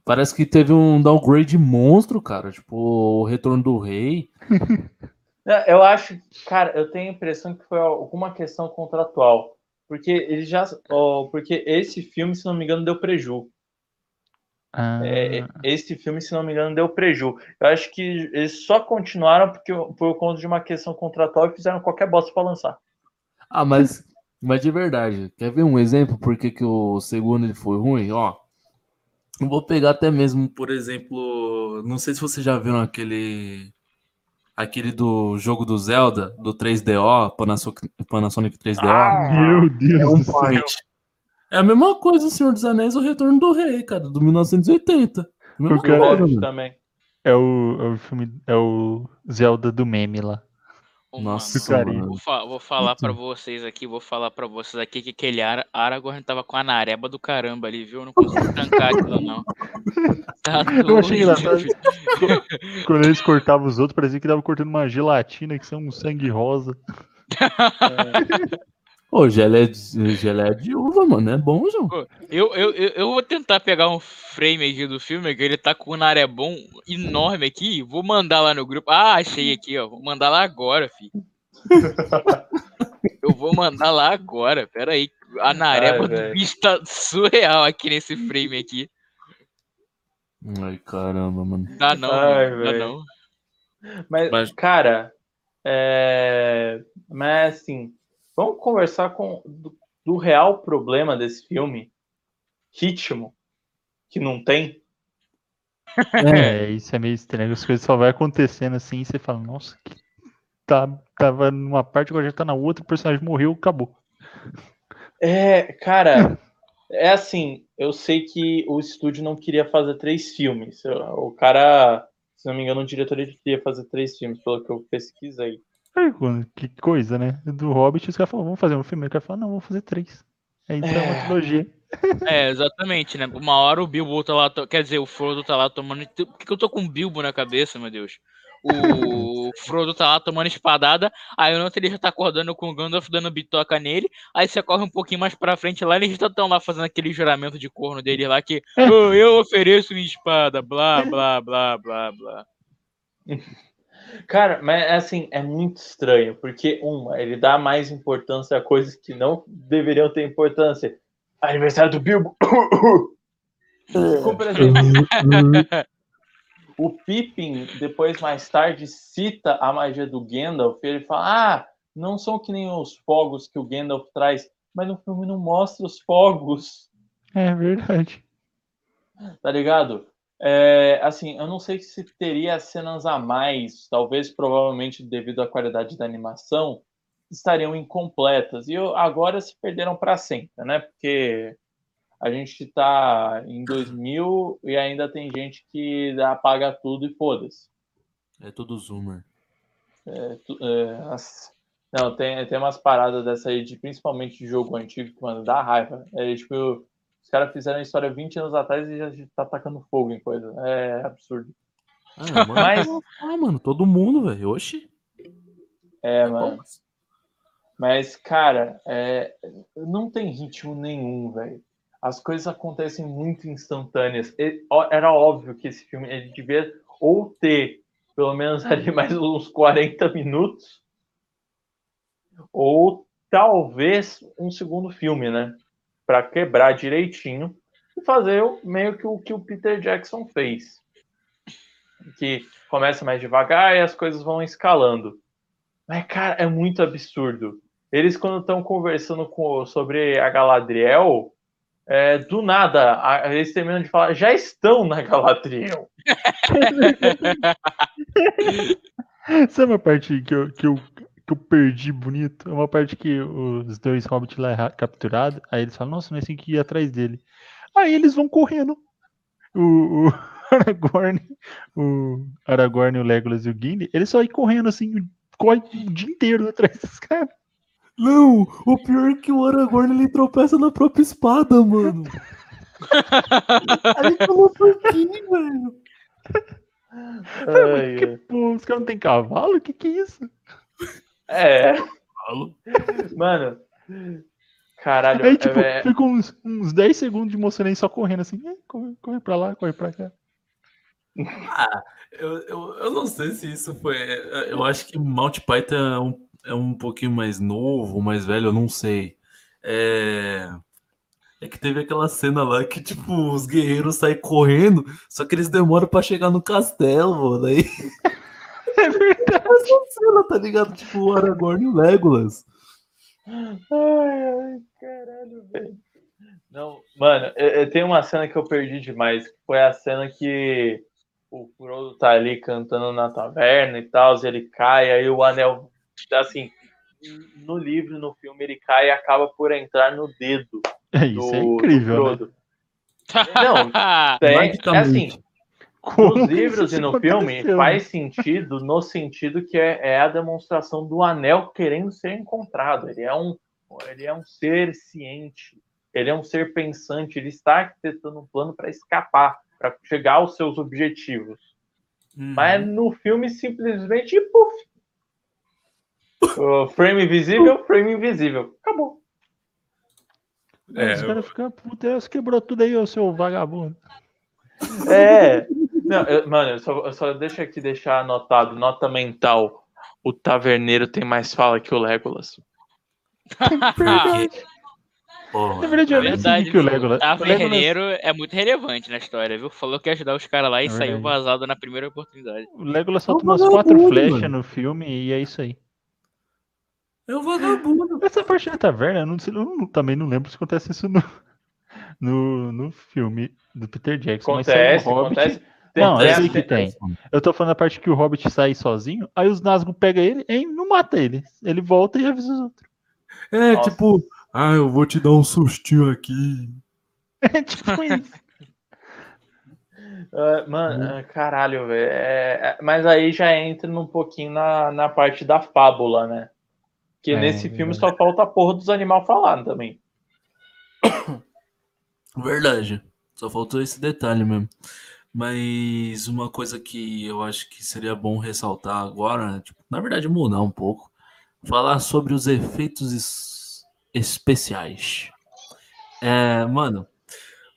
Parece que teve um downgrade monstro, cara. Tipo, o Retorno do Rei. Não, Eu acho, cara, eu tenho a impressão que foi alguma questão contratual. Porque ele já. ó, porque esse filme, se não me engano, deu preju. Ah, É, esse filme, se não me engano, deu preju. Eu acho que eles só continuaram porque, por conta de uma questão contratual e fizeram qualquer bosta pra lançar. Ah, mas, mas de verdade. Quer ver um exemplo por que que o segundo ele foi ruim? Ó, vou pegar até mesmo, por exemplo, não sei se vocês já viram aquele aquele do jogo do Zelda, do 3DO, Panasonic, Panasonic 3DO. Ah, Meu Deus é um do céu. É a mesma coisa o Senhor dos Anéis e o Retorno do Rei, cara, do 1980. Mesma coisa, também. É o, é o filme. É o Zelda do meme lá. Nossa. Vou, fa- vou falar pra Então. vocês aqui, vou falar pra vocês aqui que aquele Ara Aragorn tava com a nareba do caramba ali, viu? Eu não consigo trancar aquilo, não. Tá Eu achei engraçado. Quando eles cortavam os outros, parecia que tava cortando uma gelatina, que são um sangue rosa. Ô, gelé de, gelé de uva, mano, é bom, João. Eu, eu, eu, vou tentar pegar um frame aqui do filme, que ele tá com um narebão enorme aqui. Vou mandar lá no grupo. Ah, achei aqui, ó. Vou mandar lá agora, filho. Eu vou mandar lá agora. Pera aí. A nareba Ai, do bicho tá surreal aqui nesse frame aqui. Ai, caramba, mano. Dá não, Ai, mano, dá velho. não. Mas, Mas- cara, é... mas assim, vamos conversar com do, do real problema desse filme, ritmo, que não tem. É, isso é meio estranho. As coisas só vai acontecendo assim e você fala, nossa, que tá, tava numa parte, agora já tá na outra, o personagem morreu, acabou. É, cara, é assim, eu sei que o estúdio não queria fazer três filmes. O cara, se não me engano, o diretor ele queria fazer três filmes, pelo que eu pesquisei. Que coisa, né? Do Hobbit, os caras falaram, vamos fazer um filme. O cara fala, não, vamos fazer três. Aí então é uma É. trilogia. É, exatamente, né? Uma hora o Bilbo tá lá, quer dizer, o Frodo tá lá tomando. Por que, que eu tô com o Bilbo na cabeça, meu Deus? O Frodo tá lá tomando espadada, aí o outro ele já tá acordando com o Gandalf dando bitoca nele, aí você corre um pouquinho mais pra frente lá, eles já estão lá fazendo aquele juramento de corno dele lá que "Oh, eu ofereço minha espada, blá, blá, blá, blá, blá. Cara, mas assim, é muito estranho, porque, um, ele dá mais importância a coisas que não deveriam ter importância. Aniversário do Bilbo. Como, exemplo, o Pippin, depois, mais tarde, cita a magia do Gandalf. Ele fala: Ah, não são que nem os fogos que o Gandalf traz, mas no filme não mostra os fogos. É verdade. Tá ligado? É, assim, eu não sei se teria cenas a mais, talvez, provavelmente, devido à qualidade da animação, estariam incompletas. E eu, agora se perderam para sempre, né? Porque a gente está em 2000 e ainda tem gente que apaga tudo e foda-se. É tudo zoomer. É, é, as... Não, tem, tem umas paradas dessa aí, de, principalmente de jogo antigo, que, mano, dá raiva. É tipo, os caras fizeram a história 20 anos atrás e já tá atacando fogo em coisa. É absurdo. Ah, mano, Mas... ah, mano todo mundo, velho. Oxi. É, é mano. Bom. Mas, cara, é... não tem ritmo nenhum, velho. As coisas acontecem muito instantâneas. Era óbvio que esse filme ele devia ou ter pelo menos ali mais uns 40 minutos ou talvez um segundo filme, né? Para quebrar direitinho e fazer meio que o que o Peter Jackson fez. Que começa mais devagar e as coisas vão escalando. Mas, cara, é muito absurdo. Eles, quando estão conversando com, sobre a Galadriel, é, do nada, a, eles terminam de falar, já estão na Galadriel. Sabe uma parte que eu, que eu que eu perdi bonito. É uma parte que os dois hobbits lá é capturados. Aí eles falam, nossa, nós temos que ir atrás dele. Aí eles vão correndo. O, o Aragorn, o Aragorn, o Legolas e o Gimli, eles só ir correndo assim, corre o dia inteiro atrás dos caras. Não, o pior é que o Aragorn ele tropeça na própria espada, mano. Aí falou por quê, velho? Ai, que, pô, os caras não tem cavalo? O que que é isso? É. Mano. Caralho. Aí, tipo, é... fica uns, uns 10 segundos de moção só correndo assim. Corre, corre pra lá, corre pra cá. Ah, eu, eu, eu não sei se isso foi. Eu acho que Mount Python é um, é um pouquinho mais novo, mais velho, eu não sei. É. É que teve aquela cena lá que, tipo, os guerreiros saem correndo, só que eles demoram pra chegar no castelo, mano. Aí. É verdade. Essa cena, tá ligado? Tipo, o Aragorn e o Legolas. Ai, ai, caralho, velho. Não, mano, eu, eu tenho uma cena que eu perdi demais, que foi a cena que o Frodo tá ali cantando na taverna e tal, ele cai, aí o anel, assim, no livro, no filme, ele cai e acaba por entrar no dedo. É, isso do, é incrível, né? Não, tem, é assim, como Nos livros e no filme faz sentido no sentido que é, é, a demonstração do anel querendo ser encontrado. Ele é um ele é um ser ciente, ele é um ser pensante, ele está arquitetando um plano para escapar, para chegar aos seus objetivos. Uhum. Mas no filme simplesmente puf, frame visível, frame invisível. Acabou. É, Os caras ficam, puta, quebrou tudo aí, ô seu vagabundo. É, não, eu, mano, eu só, eu só deixo aqui deixar anotado, nota mental. O taverneiro tem mais fala que o Legolas. Porra, Na verdade, eu verdade, que o Legolas. O taverneiro Legolas... é muito relevante na história, viu? Falou que ia ajudar os caras lá e é saiu vazado na primeira oportunidade. O Legolas solta umas quatro flechas no filme e é isso aí. É o vagabundo. Essa parte da taverna, eu, não, eu também não lembro se acontece isso no, no, no filme do Peter Jackson. Acontece, mas acontece. Tem, não, eu sei que tem. Eu tô falando a parte que o Hobbit sai sozinho, aí os Nazgûl pega ele e não mata ele. Ele volta e avisa os outros. É, Nossa. tipo, ah, eu vou te dar um sustinho aqui. É tipo isso. Uh, mano, uh, caralho, velho. É, é, mas aí já entra um pouquinho na, na parte da fábula, né? Que é, nesse filme só falta a porra dos animais falando também. Verdade. Só faltou esse detalhe mesmo. Mas uma coisa que eu acho que seria bom ressaltar agora, né, tipo, na verdade mudar um pouco, falar sobre os efeitos es especiais. É, mano,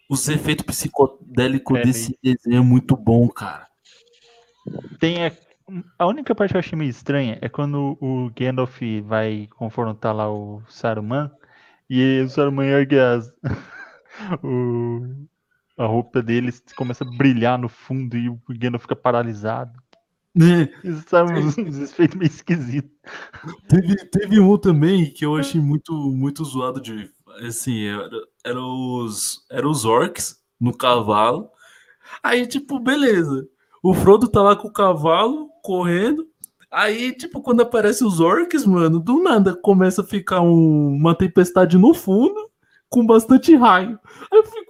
os efeitos psicodélicos é, desse desenho é muito bom, cara. Tem A única parte que eu achei meio estranha é quando o Gandalf vai confrontar lá o Saruman e o Saruman ergue as, o, a roupa dele começa a brilhar no fundo e o Gandalf fica paralisado. Isso tá uns, uns efeitos meio esquisitos. Teve, teve um também que eu achei muito, muito zoado de. Assim, era, era, os, era os orcs no cavalo. Aí, tipo, beleza. O Frodo tá lá com o cavalo, correndo. Aí, tipo, quando aparecem os orcs, mano, do nada começa a ficar um, uma tempestade no fundo com bastante raio. Aí eu fico.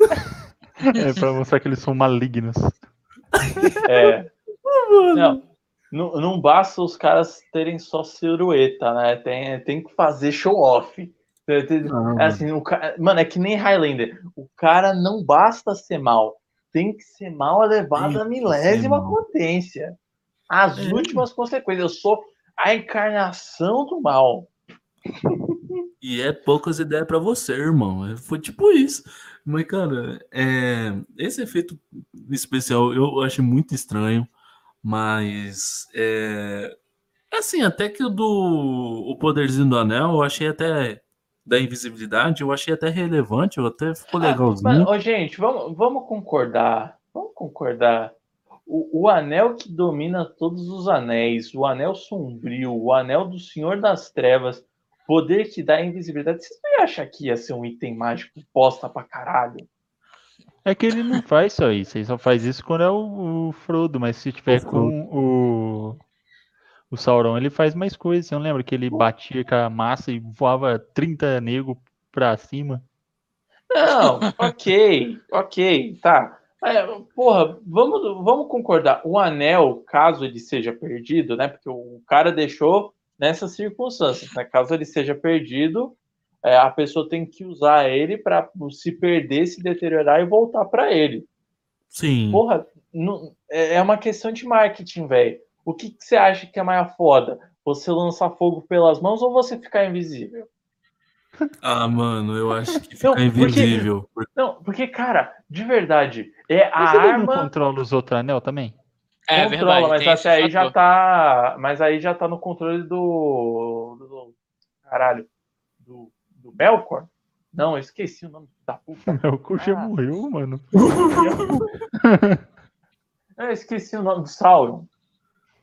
é pra mostrar que eles são malignos. É. Não, não, não basta os caras terem só silhueta, né? Tem, tem que fazer show off. É assim, o cara, mano, é que nem Highlander. O cara não basta ser mal, tem que ser mal elevado à milésima potência. As é. últimas consequências. Eu sou a encarnação do mal. E é poucas ideias para você, irmão. É, foi tipo isso. Mas, cara, é, esse efeito especial eu achei muito estranho. Mas é, assim, até que o do o poderzinho do anel, eu achei até da invisibilidade, eu achei até relevante, eu até ficou ah, legalzinho. Mas, gente, vamos, vamos concordar. Vamos concordar. O, o, anel que domina todos os anéis, o anel sombrio, o anel do Senhor das Trevas, poder que dá invisibilidade. Vocês não acham que ia ser um item mágico posta pra caralho? É que ele não faz só isso, ele só faz isso quando é o, o Frodo, mas se tiver com o, o Sauron, ele faz mais coisas. Você não lembra que ele batia com a massa e voava 30 negros pra cima? Não, ok, ok, tá. É, porra, vamos, vamos concordar. O anel, caso ele seja perdido, né? Porque o cara deixou nessas circunstâncias, né? Caso ele seja perdido, é, a pessoa tem que usar ele para se perder, se deteriorar e voltar para ele. Sim. Porra, não, é, é uma questão de marketing, velho. O que, que, você acha que é mais foda? Você lançar fogo pelas mãos ou você ficar invisível? Ah, mano, eu acho que ficar não, invisível. Porque, não, porque, cara, de verdade, é a você arma. Não controla os outros anel também? É controla, verdade, mas aí já tá. Mas aí já tá no controle do. do caralho. Do do Belcor? Não, eu esqueci o nome da puta. Melkor já ah. morreu, mano. eu esqueci o nome do Sauron.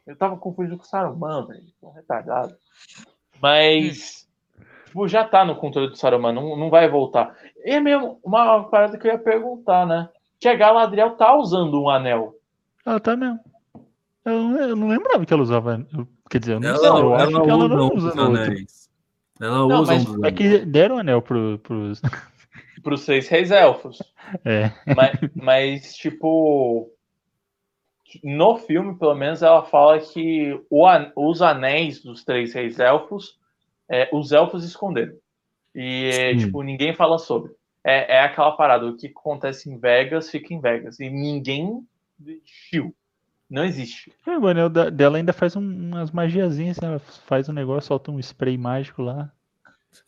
Eu tava confundindo com o Saruman, velho. Tô retardado. Mas. Tipo, já tá no controle do Saruman, não, não vai voltar. E é mesmo uma parada que eu ia perguntar, né? Que a Galadriel tá usando um anel. Ela tá mesmo. Eu, eu não lembrava que ela usava. Quer dizer, eu não ela, sei. Eu ela acho que ela não usa anéis. Ela não, usa um... É que deram anel pro, pros... pros seis reis elfos. É. Mas, mas, tipo, no filme, pelo menos, ela fala que o, os anéis dos três reis elfos, é, os elfos esconderam. E, Sim. tipo, ninguém fala sobre. É, é aquela parada, o que acontece em Vegas, fica em Vegas. E ninguém chiu. Não existe. É, o anel dela ainda faz um, umas magiazinhas, ela faz um negócio, solta um spray mágico lá.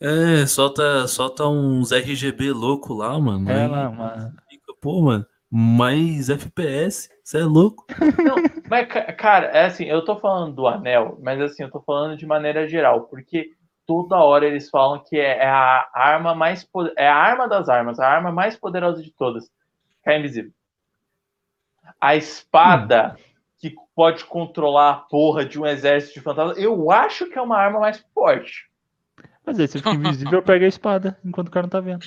É, solta, solta uns RGB louco lá, mano. É lá, mano. Pô, mano, mais FPS, você é louco. Não, mas, cara, é assim, eu tô falando do anel, mas assim, eu tô falando de maneira geral, porque toda hora eles falam que é, é a arma mais é a arma das armas, a arma mais poderosa de todas. É invisível. A espada hum que pode controlar a porra de um exército de fantasmas, eu acho que é uma arma mais forte. Mas aí você fica invisível, pega a espada enquanto o cara não tá vendo.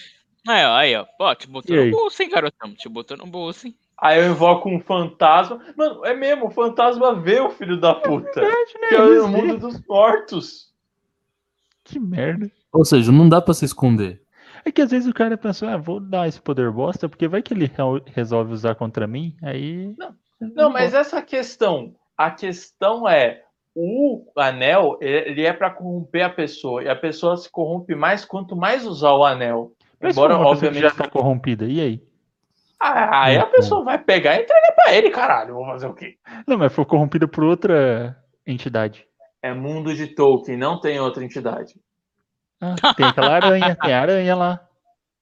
Aí, ó, aí, ó. Ó, te botou no bolso, hein, garotão? Te botou no bolso, hein? Aí eu invoco um fantasma. Mano, é mesmo, o fantasma vê o filho da puta. É verdade, né? Que é o mundo dos mortos. Que merda. Ou seja, não dá pra se esconder. É que às vezes o cara pensa, ah, vou dar esse poder bosta, porque vai que ele resolve usar contra mim, aí. Não, não, mas essa questão, a questão é o anel, ele é para corromper a pessoa e a pessoa se corrompe mais quanto mais usar o anel. Mas Embora obviamente já tá corrompida, e aí? Ah, aí a pessoa vai pegar e entregar para ele, caralho. Vou fazer o quê? Não, mas foi corrompida por outra entidade. É mundo de Tolkien, não tem outra entidade. Ah, tem aquela aranha, tem a aranha lá.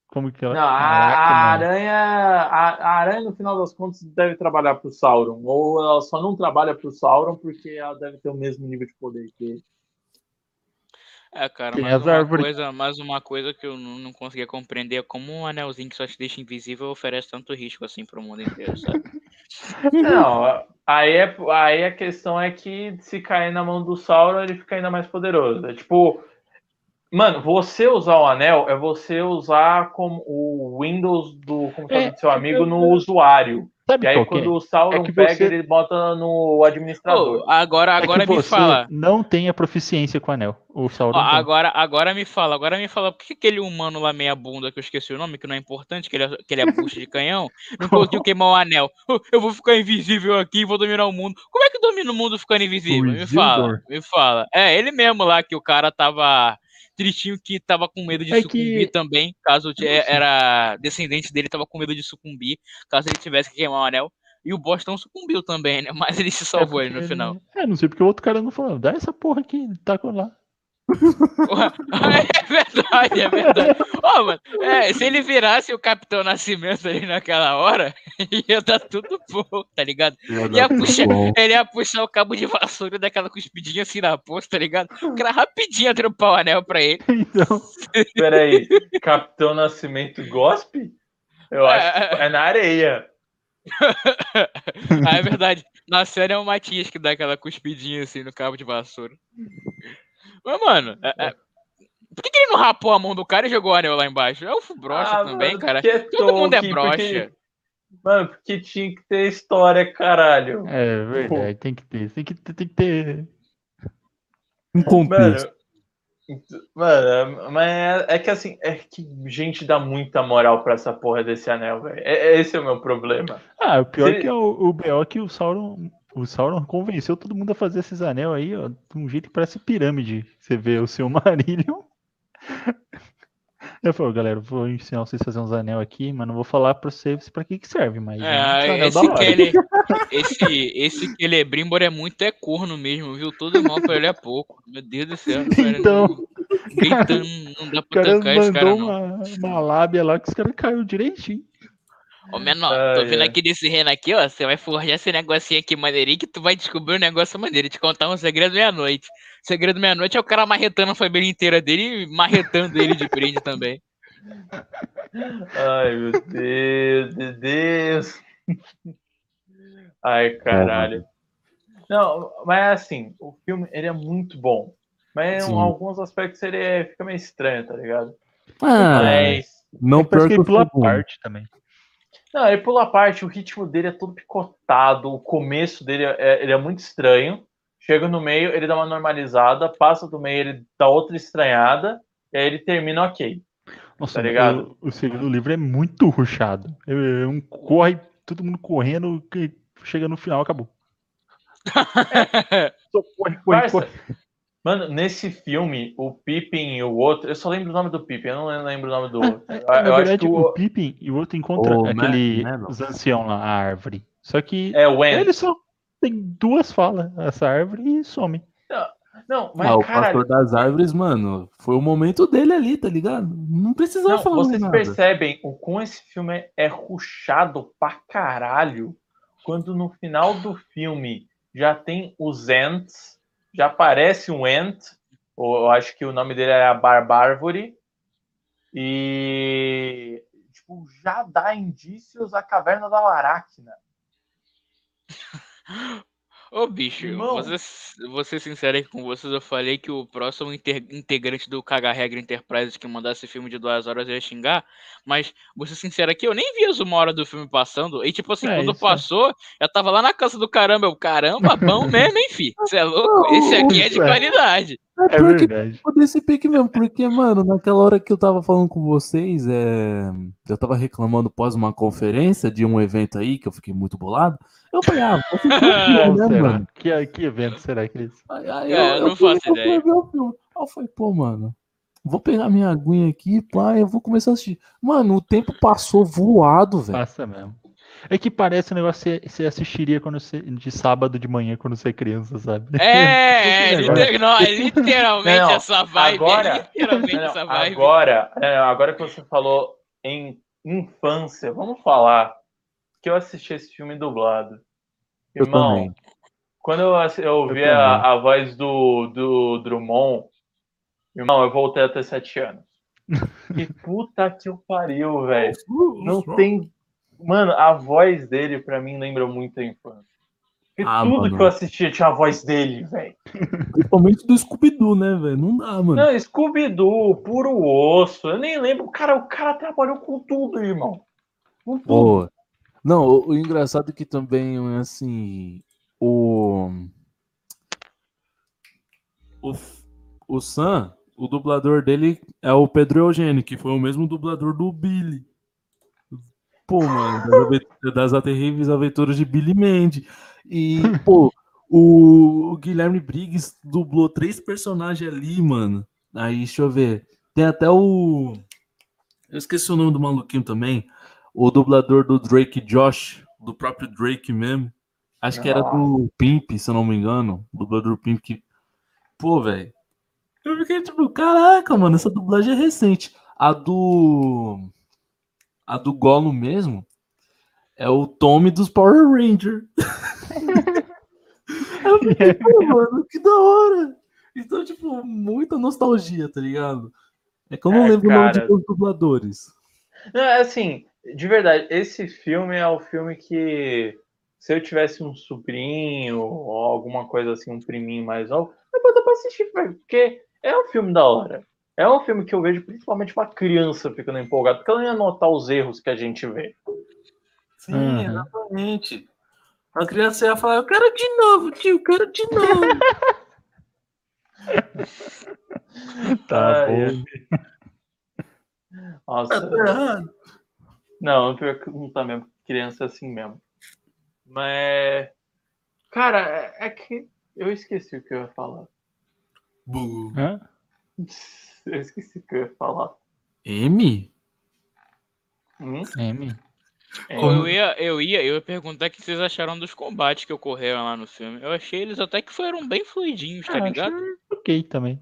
Como que ela. Não, a, Caraca, a aranha. A, a aranha, no final das contas, deve trabalhar pro Sauron. Ou ela só não trabalha pro Sauron porque ela deve ter o mesmo nível de poder que ele. É, cara, mais uma, árvores. coisa, mais uma coisa que eu não, não conseguia compreender é como um anelzinho que só te deixa invisível oferece tanto risco assim pro mundo inteiro, sabe? Não, aí, é, aí a questão é que se cair na mão do Sauron, ele fica ainda mais poderoso. É tipo. Mano, você usar o anel é você usar como o Windows do computador É, do seu amigo eu- no usuário. Sabe E aí, é? quando o Sauron É que pega, você- ele bota no administrador. Ô, agora É que agora me você fala. não tem a proficiência com o anel. O Sauron tem. agora, agora me fala, agora me fala, por que aquele humano lá meia bunda, que eu esqueci o nome, que não é importante, que ele é, que ele é bucha de canhão, não conseguiu queimar o anel? Eu vou ficar invisível aqui e vou dominar o mundo. Como é que domina o mundo ficando invisível? O Me fala, me fala. É, ele mesmo lá, que o cara tava tristinho, que tava com medo de É sucumbir que- também, caso t- Nossa. era descendente dele, tava com medo de sucumbir, caso ele tivesse que queimar o anel. E o Boston sucumbiu também, né? Mas ele se salvou É no final. ele- É, não sei porque o outro cara não falou. Dá essa porra aqui, taca lá. É verdade, é verdade. Ó, mano, é, se ele virasse o Capitão Nascimento ali naquela hora, ia dar tudo bom, tá ligado? Ia puxar, ele ia puxar o cabo de vassoura daquela cuspidinha assim na poça, tá ligado? O cara rapidinho ia trampar o anel pra ele. Então, Peraí, Capitão Nascimento gospe? Eu acho que é na areia. Ah, é verdade. Na série é o Matias que dá aquela cuspidinha assim no cabo de vassoura. Mas, mano, é- é- por que, que ele não rapou a mão do cara e jogou o anel lá embaixo? É o brocha Ah, também, mano, cara. é Todo mundo é brocha. porque- Mano, porque tinha que ter história, caralho. é verdade, tem que ter. Tem que ter. Tem que ter. Um contexto. Mano, mano, mas é, é que assim, é que gente dá muita moral pra essa porra desse anel, velho. É- é- esse é o meu problema. Ah, o pior Se- que é o, o BO é que o Sauron. O Sauron convenceu todo mundo a fazer esses anel aí, ó, de um jeito que parece pirâmide. Você vê o seu Marillion. Eu falei, galera, vou ensinar vocês a fazer uns anel aqui, mas não vou falar pra vocês pra que que serve, mas é É, esse. Kele, esse, esse Celebrimbor é muito é corno mesmo, viu? Todo mal pra ele é pouco. Meu Deus do céu. cara, Então, não, Eita, não, não dá cara tancar esse cara, mandou não. uma, uma lábia lá que os caras caiu direitinho. Ô, menor, Ai, tô vindo ai. aqui desse reino aqui, ó. Você vai forjar esse negocinho aqui maneirinho que tu vai descobrir um negócio maneiro. Te contar um segredo meia-noite. Segredo meia-noite é o cara marretando a família inteira dele e marretando ele de brinde também. Ai, meu Deus, meu Deus. Ai, caralho. Não, mas assim, o filme ele é muito bom. Mas em Sim. alguns aspectos ele é- fica meio estranho, tá ligado? Ah, Mas. não Parece que perca ele o pula a segundo. parte também. Não, ele pula a parte, o ritmo dele é todo picotado, o começo dele é, ele é muito estranho. Chega no meio, ele dá uma normalizada, passa do meio, ele dá outra estranhada, e aí ele termina ok. Nossa, Tá ligado? O, o segundo livro é muito ruchado. É um corre, todo mundo correndo, que chega no final, acabou. Só corre, corre, Parça, corre. Mano, nesse filme, o Pippin e o outro, eu só lembro o nome do Pippin, eu não lembro o nome do outro. Eu, Na eu acho verdade, que o o, Pippin e o outro encontra O aquele os ancião lá, a árvore. Só que é o ele só tem duas falas, essa árvore, e some. Não, mas Ah, o caralho, pastor das árvores, mano, foi o momento dele ali, tá ligado? Não precisava não, falar vocês nada. percebem o como esse filme é, é ruchado pra caralho, quando no final do filme já tem os Ents, já aparece um Ent, ou eu acho que o nome dele é a Barbárvore, e tipo, já dá indícios à caverna da Laracna. Ô, bicho, Irmão. vou ser, vou ser sincero aqui com vocês. Eu falei que o próximo inter- integrante do Caga Regra Enterprise que mandasse filme de duas horas ia xingar. Mas, vou ser sincero aqui, eu nem vi as uma hora do filme passando. E, tipo assim, É, quando isso é. passou, eu tava lá na casa do caramba. Eu, caramba, bom mesmo, hein, fi? Você é louco? Esse aqui é de é. qualidade. É É porque verdade. Ficou desse pique mesmo, porque, mano, naquela hora que eu tava falando com vocês, é... eu tava reclamando pós uma conferência de um evento aí, que eu fiquei muito bolado. Eu falei, ah, Qual né, será? mano? Que, que evento será que eles. Aí, aí É, eu não fui- faço eu ideia. fui ver o filme. Aí eu falei, pô, mano, vou pegar minha aguinha aqui, pá, eu vou começar a assistir. Mano, o tempo passou voado, velho. Passa mesmo. É que parece um negócio que você- assistiria quando você, de sábado de manhã quando você é criança, sabe? É, é, liter- não, é literalmente Não, essa vibe. agora- é literalmente Não, essa vibe. agora, é, agora que você falou em infância, vamos falar que eu assisti esse filme dublado. Eu Irmão, também. quando eu, eu ouvi Eu a, a voz do, do Drummond, irmão, eu voltei a ter sete anos. Que puta que eu pariu, velho. Não tem. Mano, a voz dele pra mim lembra muito a infância. Porque Ah, tudo mano. que eu assistia tinha a voz dele, velho. Principalmente do Scooby-Doo, né, velho? Não dá, mano. Não, Scooby-Doo, puro osso. Eu nem lembro. Cara, o cara trabalhou com tudo, irmão. Com tudo. Boa. Não, o, o engraçado é que também, assim, o. O, o Sam, o dublador dele é o Pedro Eugênio, que foi o mesmo dublador do Billy. Pô, mano, das, das aventuras de Billy Mandy. E, pô, o, o Guilherme Briggs dublou três personagens ali, mano. Aí, deixa eu ver. Tem até o. Eu esqueci o nome do maluquinho também. O dublador do Drake Josh, do próprio Drake mesmo. Acho que era do Pimp, se eu não me engano. O dublador do Pimp que. Pô, velho. Eu fiquei tipo, caraca, mano, essa dublagem é recente. A do. A do Gollum mesmo é o Tommy dos Power Rangers. Eu fiquei, pô, mano, que da hora. Então, tipo, muita nostalgia, tá ligado? É que eu não É, lembro o nome de cara. todos os dubladores. Não, é assim, de verdade, esse filme é o filme que se eu tivesse um sobrinho ou alguma coisa assim, um priminho mais novo, eu botar pra assistir, porque é um filme da hora. É um filme que eu vejo principalmente uma criança ficando empolgada, porque ela não ia notar os erros que a gente vê. Sim, Uhum. exatamente. A criança ia falar, eu quero de novo, tio, eu quero de novo. Tá Ai, bom. Nossa, tá errado. não, pior que não tá mesmo. Criança é assim mesmo. Mas, cara, é- é que eu esqueci o que eu ia falar. Bu. Hã? Eu esqueci o que eu ia falar. M? Hum? M. É, eu, ia, eu, ia, eu ia perguntar o que vocês acharam dos combates que ocorreram lá no filme. Eu achei eles até que foram bem fluidinhos, tá Ah, ligado? Ok também.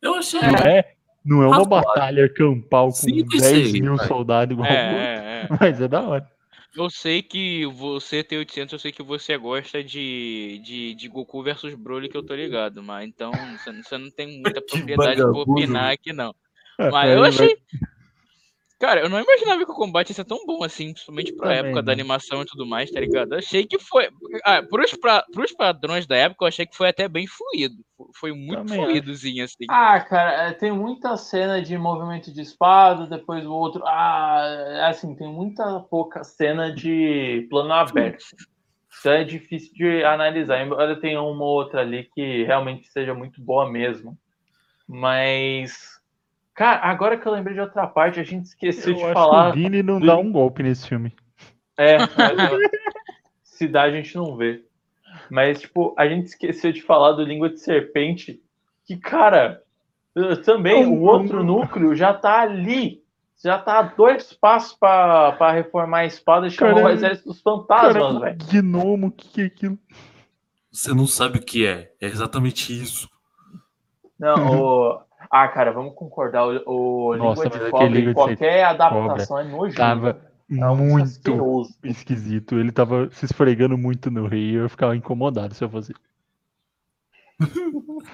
Eu achei. Não é, não é uma batalha campal com Cinco e 10 seis, mil soldados igual É, é, é. mas é da hora. Eu sei que você tem 800, eu sei que você gosta de, de, de Goku versus Broly, que eu tô ligado, mas então você, você não tem muita propriedade pra opinar aqui, não. Mas eu achei. Cara, eu não imaginava que o combate ia ser tão bom assim, principalmente pra Também época da não. animação e tudo mais, tá ligado? Eu achei que foi. Ah, pros, pra, pros padrões da época, eu achei que foi até bem fluido. Foi muito Também fluidozinho, assim. Ah, cara, é, tem muita cena de movimento de espada, depois o outro. Ah, é assim, tem muita pouca cena de plano aberto. Isso é difícil de analisar, embora tenha uma ou outra ali que realmente seja muito boa mesmo. Mas. Cara, agora que eu lembrei de outra parte, a gente esqueceu Eu de acho falar. que o Vini não do- dá um golpe nesse filme. É, se dá, a gente não vê. Mas, tipo, a gente esqueceu de falar do Língua de Serpente, que, cara, também Não, o outro não. núcleo já tá ali. Já tá a dois passos pra pra reformar a espada e chamar o exército dos fantasmas, velho. gnomo, o que, que é aquilo? Você não sabe o que é. É exatamente isso. Não, o... Ah, cara, vamos concordar. O, o Nossa, Língua de Cobra, Língua em de qualquer adaptação é nojento. Tava É muito asqueroso. esquisito. Ele tava se esfregando muito no rio e eu ficava incomodado se eu fosse.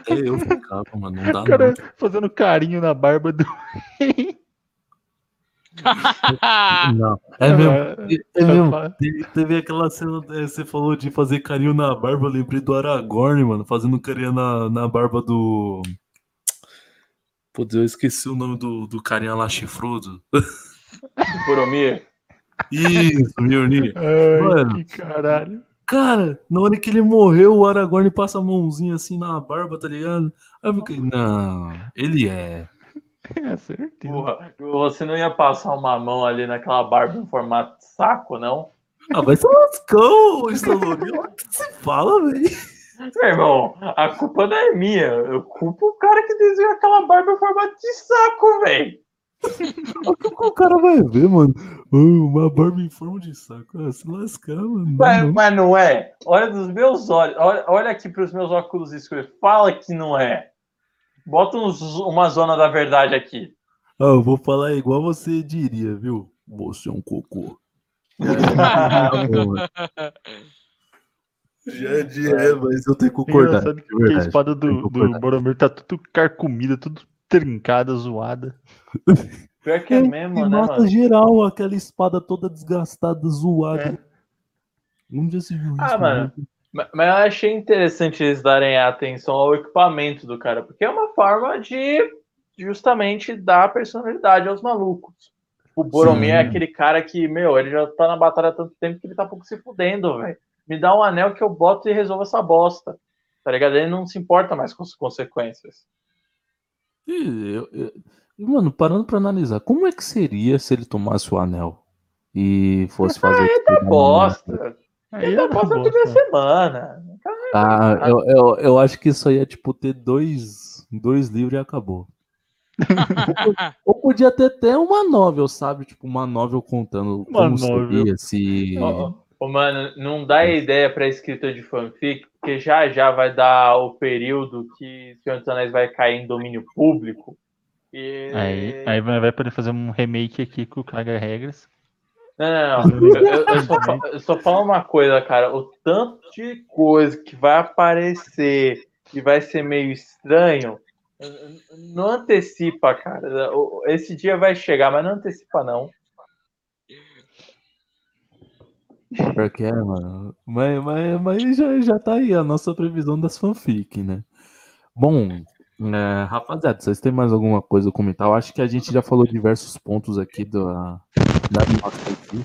É, eu ficava, mano. Não dá O cara não. fazendo carinho na barba do. Não. É mesmo. É mesmo. Rapaz, Te- Teve aquela cena, eh, você falou de fazer carinho na barba, eu lembrei do Aragorn, mano, fazendo carinho na, na barba do. Putz, eu esqueci o nome do, do carinha lá chifrudo. Do Boromir. Isso, Mjolnir. Ai, Mano. que caralho. Cara, na hora que ele morreu, o Aragorn passa a mãozinha assim na barba, tá ligado? Aí eu fiquei, não, ele é. É certeza. Porra, você não ia passar uma mão ali naquela barba em formato de saco, não? Ah, vai ser lascão, Stallone. O que você fala, velho. Meu irmão, a culpa não é minha. Eu culpo o cara que desenhou aquela barba em formato de saco, velho. O que o cara vai ver, mano. Uma barba em forma de saco. Ah, se lascar, mano. Mas, não. mas não é. Olha dos meus olhos. Olha, olha aqui pros meus óculos escuros. Fala que não é. Bota uns- uma zona da verdade aqui. Ah, eu vou falar igual você diria, viu? Você é um cocô. Já diria, mas eu tenho que concordar. Engraçado de que a espada que do, do. Boromir tá tudo carcomida, tudo trincada, zoada. Pior que é mesmo, E né, mata mano? geral, aquela espada toda desgastada, zoada. É. Onde já se viu isso? Ah, mano. né? Ma- Mas eu achei interessante eles darem atenção ao equipamento do cara, porque é uma forma de justamente dar personalidade aos malucos. O Boromir é Sim. aquele cara que, meu, ele já tá na batalha há tanto tempo que ele tá pouco se fudendo, velho. Me dá um anel que eu boto e resolvo essa bosta. Tá ligado? Ele não se importa mais com as consequências. E eu- eu- Mano, parando pra analisar, como é que seria se ele tomasse o anel e fosse fazer. É experimento? bosta. Aí dá bosta toda semana. Ah, eu, eu, eu acho que isso aí é tipo ter dois, dois livros e acabou. Ou podia ter até uma novel, sabe? Tipo, uma novel contando Uma como novel. seria se. Ó, Ô, mano, não dá ideia pra escritor de fanfic, porque já já vai dar o período que Senhor dos Anéis vai cair em domínio público. E... Aí, aí vai poder fazer um remake aqui com o Caga Regras. Não, não, não. Eu, eu- só, eu só falo uma coisa, cara. O tanto de coisa que vai aparecer e vai ser meio estranho, não antecipa, cara. Esse dia vai chegar, mas não antecipa, não. Pior que é, mano. Mas, mas, mas já, já tá aí a nossa previsão das fanfic, né? Bom, é, rapaziada, vocês têm mais alguma coisa a comentar? Eu acho que a gente já falou diversos pontos aqui da, da animação aqui.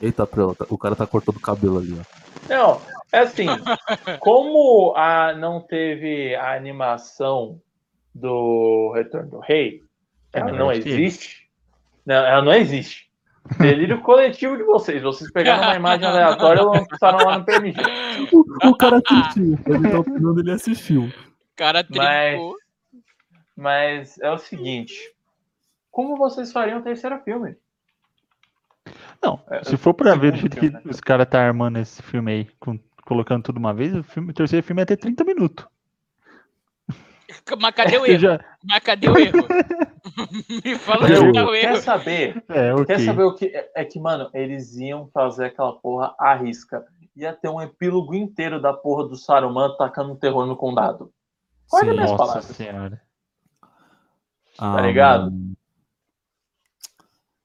Eita, Prela, o cara tá cortando o cabelo ali, ó. Não, é assim, como a, não teve a animação do Retorno do Rei, ela É, não acho que- existe. Não, ela não existe. Delírio coletivo de vocês. Vocês pegaram uma imagem aleatória e lançaram lá no PNG. O, o cara assistiu, ele tá opinando, ele assistiu. cara Mas- trincou. Mas é o seguinte: como vocês fariam o terceiro filme? Não, É, se for pra ver do segundo jeito filme, que né? os caras tá armando esse filme aí, com- colocando tudo uma vez, o, filme, o terceiro filme ia ter 30 minutos. Mas cadê o Eu erro? já- Mas cadê o erro? Me fala onde o tá erro? o Quer erro. saber? É, ok. Quer saber o que? É é que, mano, eles iam fazer aquela porra à risca. Ia ter um epílogo inteiro da porra do Saruman tacando terror no condado. Olha Sim. minhas Nossa palavras. senhora. Ah, ligado? mano.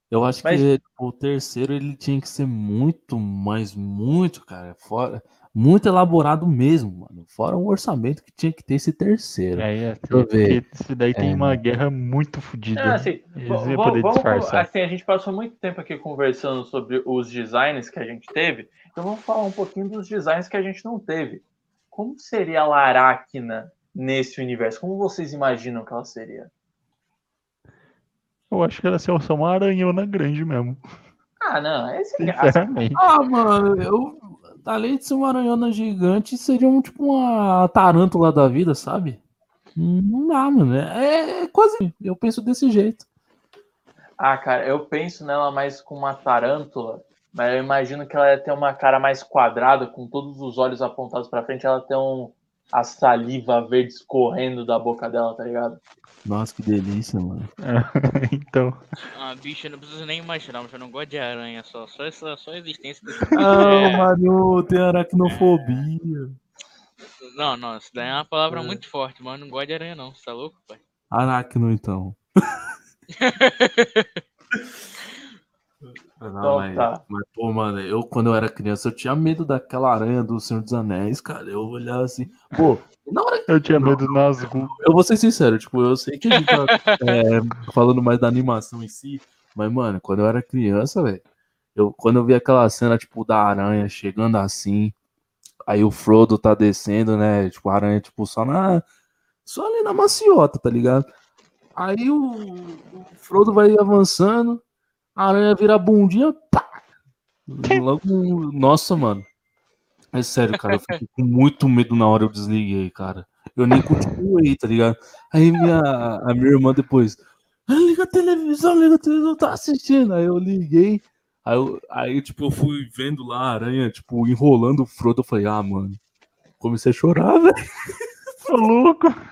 Eu acho Mas- que o terceiro ele tinha que ser muito, mas muito, cara, fora, muito elaborado mesmo, mano. Fora o orçamento que tinha que ter esse terceiro. Aí, é, eu ver. porque isso daí tem É. uma guerra muito fodida. Ah, assim, Eles iam poder vamos, disfarçar. assim, a gente passou muito tempo aqui conversando sobre os designs que a gente teve, então vamos falar um pouquinho dos designs que a gente não teve. Como seria a Laracna nesse universo? Como vocês imaginam que ela seria? Eu acho que ela ia ser só uma aranhona grande mesmo. Ah, não, esse é. Ah, mano, eu, além de ser uma aranhona gigante, seria um, tipo uma tarântula da vida, sabe? Não dá, mano. É, é quase. Eu penso desse jeito. Ah, cara, eu penso nela mais com uma tarântula, mas eu imagino que ela ia ter uma cara mais quadrada, com todos os olhos apontados pra frente, ela tem um a saliva verde escorrendo da boca dela, tá ligado? Nossa, que delícia, mano. então, Ah, bicho, eu não preciso nem imaginar, mas eu não gosto de aranha só. Só, essa, só a existência desse Ah, É. Mario, tem aracnofobia. Não, não, isso daí é uma palavra É. muito forte, mas eu não gosto de aranha, não. Você tá louco, pai? Aracno, então. Não, Então mas, tá. mas, pô, mano, eu quando eu era criança, eu tinha medo daquela aranha do Senhor dos Anéis, cara. Eu olhava assim, pô, na hora eu tinha medo do Nazgûl. Eu vou ser sincero, tipo, eu sei que a gente tá é, falando mais da animação em si, mas, mano, quando eu era criança, velho, eu, quando eu vi aquela cena, tipo, da aranha chegando assim, aí o Frodo tá descendo, né, tipo, a aranha, tipo, só na, só ali na maciota, tá ligado? Aí o, o Frodo vai avançando, a aranha vira a bundinha, pá! Logo, nossa, mano. É sério, cara, eu fiquei com muito medo na hora eu desliguei, cara. Eu nem continuei, tá ligado? Aí minha, a minha irmã depois, "Ah, liga a televisão, liga a televisão, tá assistindo. Aí eu liguei, aí, eu, aí tipo, eu fui vendo lá a aranha, tipo, enrolando o Frodo. Eu falei, ah, mano, comecei a chorar, velho. Ô, louco.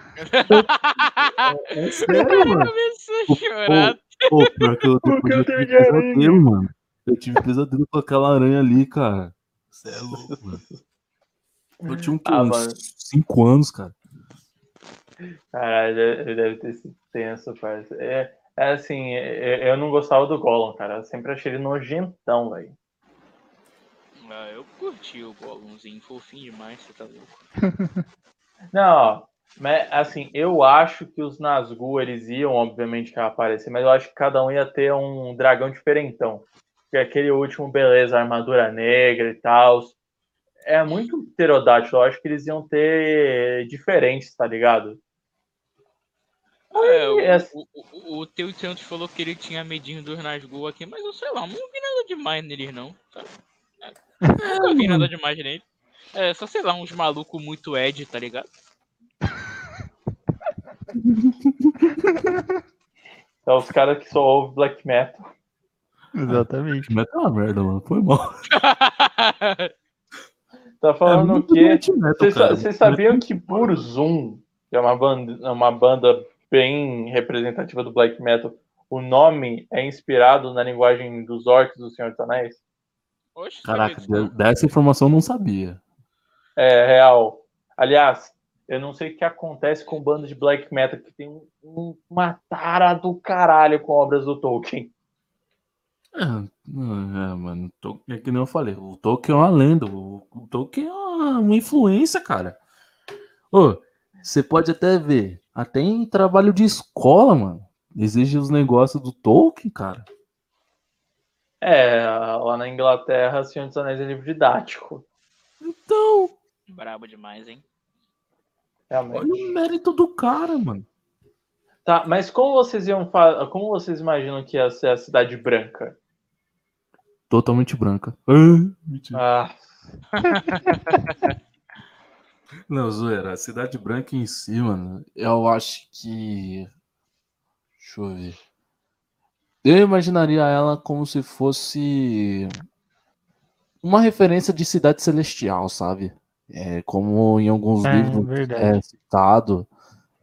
É sério, mano. Começou Pô, a chorar. Pô, pior que eu, depois eu tive pesadelo, mano. Eu tive pesadelo com aquela aranha ali, cara. Você é louco, mano. Eu tinha um, Ah, uns mano. 5 anos, cara. Caralho, ele deve ter sido tenso, parça. É, é assim, é- eu não gostava do Gollum, cara. Eu sempre achei ele nojentão, velho. Ah, eu curti o Gollumzinho, fofinho demais, você tá louco. Não, ó, mas assim, eu acho que os Nazgûl, eles iam, obviamente, que aparecer, mas eu acho que cada um ia ter um dragão diferentão. Porque aquele último, beleza, armadura negra e tal. É muito pterodáctilo, eu acho que eles iam ter diferentes, tá ligado? É, o, o, teu Santos falou que ele tinha medinho dos Nazgûl aqui, mas eu sei lá, não vi nada demais neles não. Tá? Nunca vi nada demais nele. É, só sei lá, uns malucos muito Ed, tá ligado? Então, os caras que só ouvem black metal. Exatamente. Mas é uma merda, mano. Foi mal. Tá falando o muito quê? doente metal, Vocês, sabiam que Burzum, que é uma banda, é uma banda bem representativa do black metal, o nome é inspirado na linguagem dos orcs do Senhor dos Anéis? Oxe, Caraca, dessa informação eu não sabia. É real. Aliás, eu não sei o que acontece com banda de black metal que tem um- um- uma tara do caralho com obras do Tolkien. É, é, mano, é que nem eu falei, o Tolkien é uma lenda, o, o Tolkien é uma, uma influência, cara. Ô, você pode até ver, até em trabalho de escola, mano, exige os negócios do Tolkien, cara. É, lá na Inglaterra, Senhor dos Anéis é livro didático. Então, Brabo demais, hein? Realmente. olha o mérito do cara, mano. Tá, mas como vocês iam como vocês imaginam que ia ser a Cidade Branca? Totalmente branca. Ah, mentira. Ah, Não, zoeira, a Cidade Branca em si, mano, eu acho que. Deixa eu ver. Eu imaginaria ela como se fosse uma referência de cidade celestial, sabe? É, como em alguns É, livros verdade. é citado.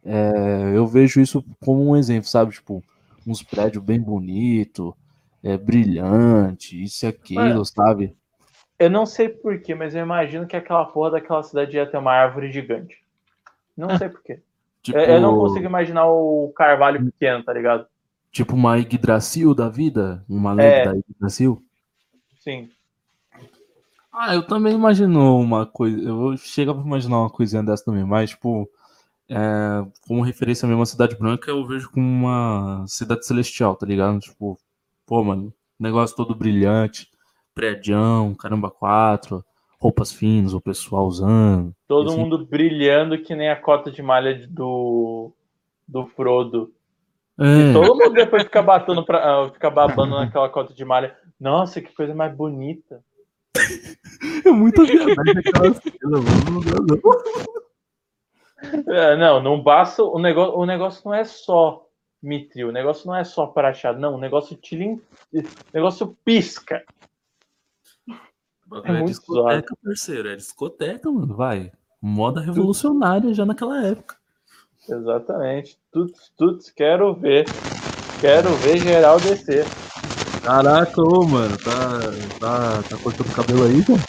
É, eu vejo isso como um exemplo, sabe? Tipo, uns prédios bem bonitos, é, brilhante, isso e aquilo, sabe? eu não sei porquê, mas eu imagino que aquela porra daquela cidade ia ter uma árvore gigante. Não sei porquê. Tipo, Eu, eu não consigo imaginar o carvalho pequeno, tá ligado? tipo uma Yggdrasil da vida, uma lenda É. da Yggdrasil. Sim. Ah, eu também imagino uma coisa. Eu chego pra imaginar uma coisinha dessa também, mas, tipo, é, como referência mesmo à Cidade Branca, eu vejo como uma cidade celestial, tá ligado? Tipo, pô, mano, negócio todo brilhante, prédião, caramba, quatro, roupas finas, o pessoal usando. Todo Assim. mundo brilhando que nem a cota de malha do, do Frodo. E É, todo mundo depois fica batendo pra, ah, fica babando naquela cota de malha. Nossa, que coisa mais bonita. É muita verdade aquela cena, mano. Não dá, não. É, não, não basta. O negócio, o negócio não é só mitril, o negócio não é só prateado, não. O negócio te lim... o negócio pisca. É, muito discoteca, parceiro, é discoteca, mano, vai. Moda revolucionária já naquela época. Exatamente. Tuts, tuts, quero ver. Quero ver geral descer. Caraca, ô, mano, tá, tá, tá cortando o cabelo aí, cara?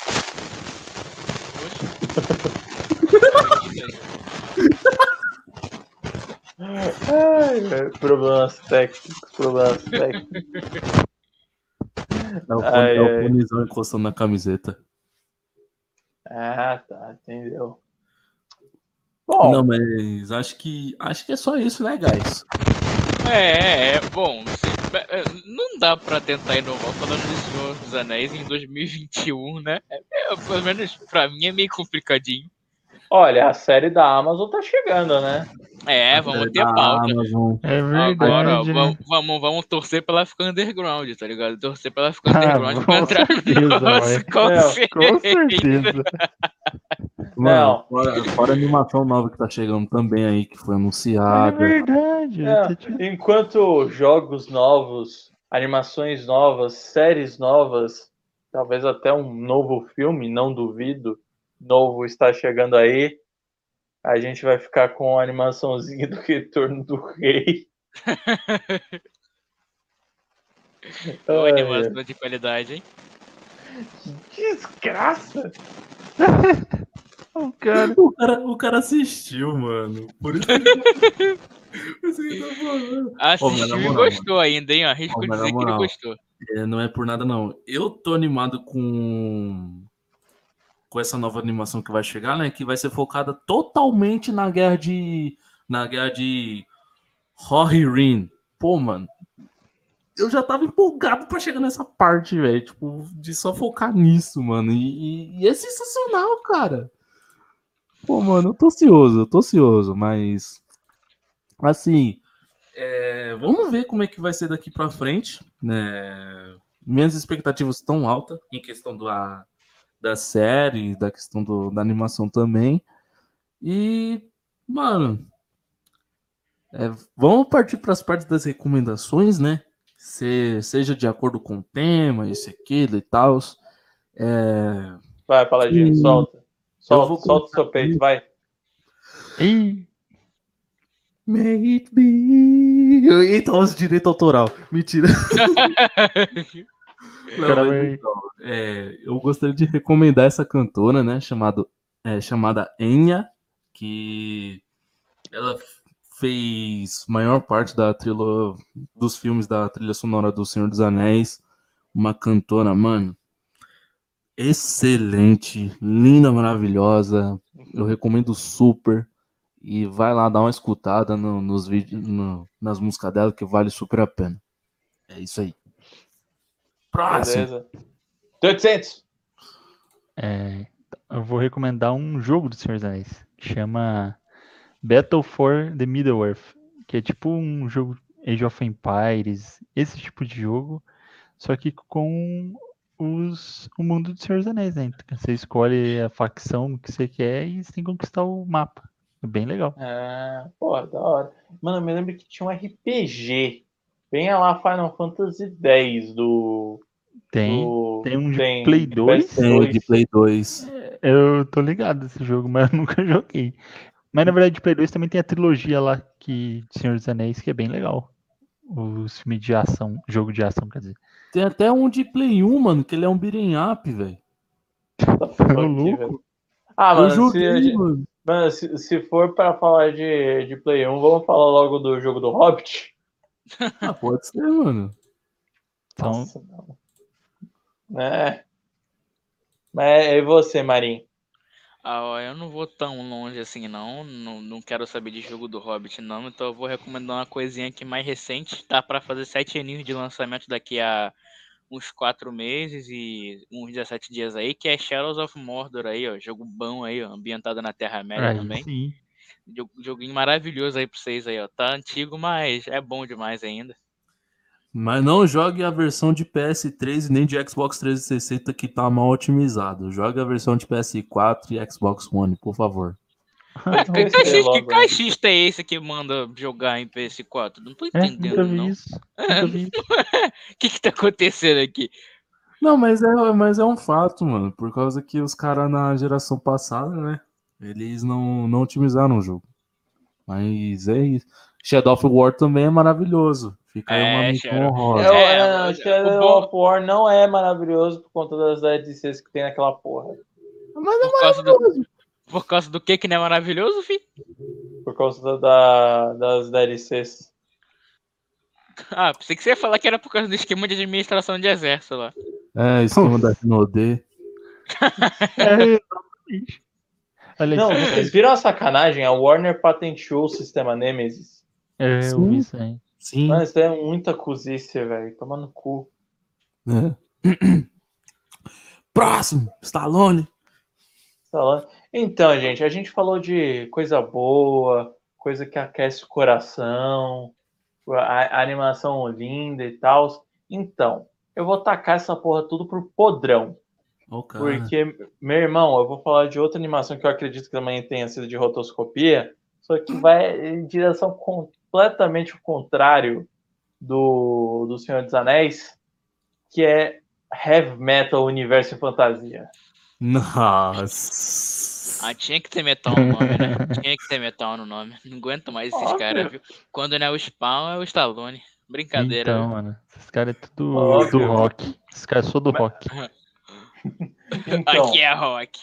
Ai, velho, problemas técnicos, problemas técnicos. É o, Ai, é o fonezão encostando na camiseta. Ah, tá, entendeu. Bom, Não, mas acho que acho que é só isso, né, guys? É, é, é, bom, é, não dá pra tentar inovar falando de Senhor dos Anéis em 2021, né? É, é, pelo menos pra mim é meio complicadinho. olha, a série da Amazon tá chegando, né? É, vamos ter Ah, pauta. Amazon. É verdade. Agora, ó, né? vamos, vamos, vamos torcer pra ela ficar underground, tá ligado? Torcer pra ela ficar Ah, underground pra com entrar certeza, no nosso, vai. com Não, certeza. Com certeza. Mano, Não. Fora, fora a animação nova que tá chegando também aí, que foi É anunciada. verdade. É, tá tipo- enquanto jogos novos, animações novas, séries novas, talvez até um novo filme, não duvido, novo está chegando aí. A gente vai ficar com a animaçãozinha do Retorno do Rei. Boa animação de qualidade, hein? Desgraça! o, cara... o, cara, o cara assistiu, mano. Por isso que ele... tá falando. Assistiu e gostou ainda, hein? Arrisco oh, dizer que ele gostou. É, não é por nada, não. Eu tô animado com com essa nova animação que vai chegar, né? Que vai ser focada totalmente na guerra de. Na guerra de Rohirrim. Pô, mano. Eu já tava empolgado pra chegar nessa parte, velho. Tipo, de só focar nisso, mano. E, e, e, é sensacional, cara. Pô, mano, eu tô ansioso, eu tô ansioso, mas. Assim. É, vamos ver como é que vai ser daqui pra frente, né? Minhas expectativas estão altas em questão do, a, da série, da questão do, da animação também. E, mano, é, vamos partir para as partes das recomendações, né? Se, seja de acordo com o tema, esse, aquilo e tal. É... Vai, Paladino, e... solta. Solta, solta o seu peito, vai. E... May it be. Eita, os direito autoral. Mentira. Não, mas, então, é, eu gostaria de recomendar essa cantora, né? Chamado, é, chamada Enya, que ela fez maior parte da trilha dos filmes da trilha sonora do Senhor dos Anéis. Uma cantora, mano, excelente, linda, maravilhosa. Eu recomendo super. E vai lá dar uma escutada no, nos vídeos, no, nas músicas dela, que vale super a pena. É isso aí. Próximo. Beleza. 800. É, eu vou recomendar um jogo do Senhor dos Anéis. Que chama Battle for the Middle-earth. Que é tipo um jogo Age of Empires. Esse tipo de jogo. Só que com os, o mundo do Senhor dos Anéis, né? Então, você escolhe a facção que você quer e você tem que conquistar o mapa. É bem legal. Ah, pô, da hora. Mano, eu me lembro que tinha um RPG Venha lá Final Fantasy X do. Tem. Do... Tem um de tem, Play 2? Tem de Play 2. É, eu tô ligado nesse jogo, mas eu nunca joguei. Mas na verdade, de Play 2 também tem a trilogia lá que de Senhor dos Anéis, que é bem legal. Os filmes de ação, jogo de ação, quer dizer. Tem até um de Play 1, mano, que ele é um beat'em up, velho. Tá louco? Ah, mano, joguei, se, mano. mano se, se, for pra falar de, de Play 1, vamos falar logo do jogo do Hobbit. Ah, pode ser, mano. Então... Nossa, não. É. Mas e você, Marim? Ah, eu não vou tão longe assim, não. não. Não quero saber de jogo do Hobbit, não. Então eu vou recomendar uma coisinha aqui mais recente. Tá para fazer sete aninhos de lançamento daqui a uns quatro meses e uns 17 dias aí, que é Shadows of Mordor aí, ó. Jogo bom aí, ó, ambientado na Terra-média também. Sim. Joguinho maravilhoso aí pra vocês aí, ó. Tá antigo, mas é bom demais ainda. Mas não jogue a versão de PS3 nem de Xbox 360 que tá mal otimizado. Jogue a versão de PS4 e Xbox One, por favor. Ué, que, caixista, que caixista é esse que manda jogar em PS4? Não tô é, entendendo, é, não. O que que tá acontecendo aqui? Não, mas é, mas é um fato, mano. Por causa que os caras na geração passada, né? Eles não, não otimizaram o jogo. Mas é isso. Shadow of War também é maravilhoso. Fica aí uma é, missão honrosa. É, é, é, Shadow of War não é maravilhoso por conta das DLCs que tem naquela porra. Mas é por maravilhoso. Do, por causa do que que não é maravilhoso, fi? Por causa da, das DLCs. Ah, pensei que você ia falar que era por causa do esquema de administração de exército lá. É, esquema da Rinode. é, exatamente. Olha não, vocês viram a sacanagem? A Warner patenteou o sistema Nemesis. É, eu vi isso aí. Sim. Mas isso é muita cozice, velho. Toma no cu. É. Próximo, Stallone. Stallone. Então, gente, a gente falou de coisa boa, coisa que aquece o coração, a, a animação linda e tal. Então, eu vou tacar essa porra tudo pro podrão. Oh, Porque, meu irmão, eu vou falar de outra animação que eu acredito que também tenha sido de rotoscopia, só que vai em direção completamente o contrário do, do Senhor dos Anéis, que é Heavy Metal Universo e Fantasia. Nossa! Ah, tinha que ter metal no nome, né? Tinha que ter metal no nome. Não aguento mais esses Óbvio. caras, viu? Quando não é o Spawn, é o Stallone. Brincadeira. Então, mano, esses caras é tudo Óbvio. do rock. Esses caras só do Mas- rock. Então, Aqui é rock.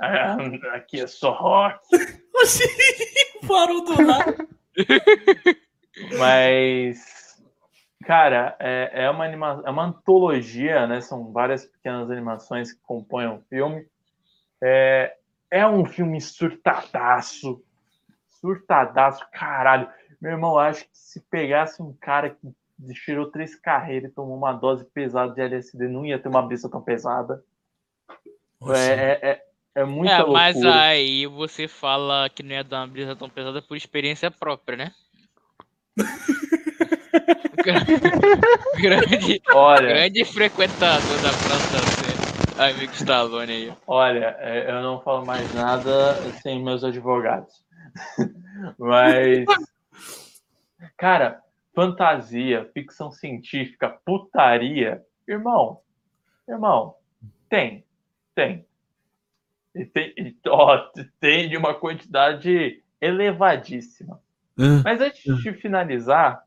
ah, aqui é só rock. Parou do nada. Mas, cara, é, é uma anima, é uma antologia, né? São várias pequenas animações que compõem o filme. É, é um filme surtadaço. Surtadaço, caralho. Meu irmão, acho que se pegasse um cara que tirou três carreiras e tomou uma dose pesada de LSD, não ia ter uma brisa tão pesada. É, é, é, é muita É, loucura. mas aí você fala que não ia dar uma brisa tão pesada por experiência própria, né? grande, Olha, grande frequentador da Praça. Amigo Stallone aí. Olha, é, eu não falo mais nada sem meus advogados. Mas, cara, fantasia, ficção científica, putaria, irmão, irmão, tem, tem. E tem, e, ó, tem de uma quantidade elevadíssima. Ah, Mas antes de finalizar,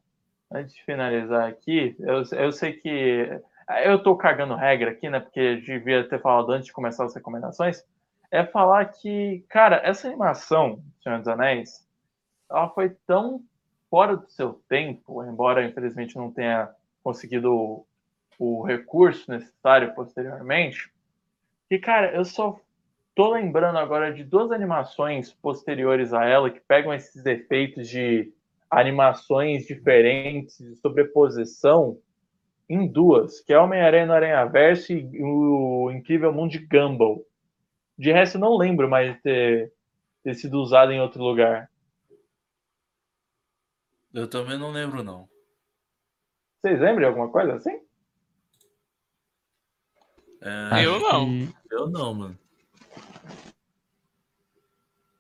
antes de finalizar aqui, eu, eu sei que eu tô cagando regra aqui, né? Porque devia ter falado antes de começar as recomendações. É falar que, cara, essa animação, Senhor dos Anéis, ela foi tão fora do seu tempo, embora infelizmente não tenha conseguido o, o recurso necessário posteriormente, que, cara, eu só tô lembrando agora de duas animações posteriores a ela que pegam esses efeitos de animações diferentes, de sobreposição, em duas, que é Homem-Aranha no Aranha-Verso e o Incrível Mundo de Gumball. De resto, eu não lembro mais de ter, ter sido usado em outro lugar. eu também não lembro, não. Vocês lembram de alguma coisa assim? É, Eu não. que- eu não, mano.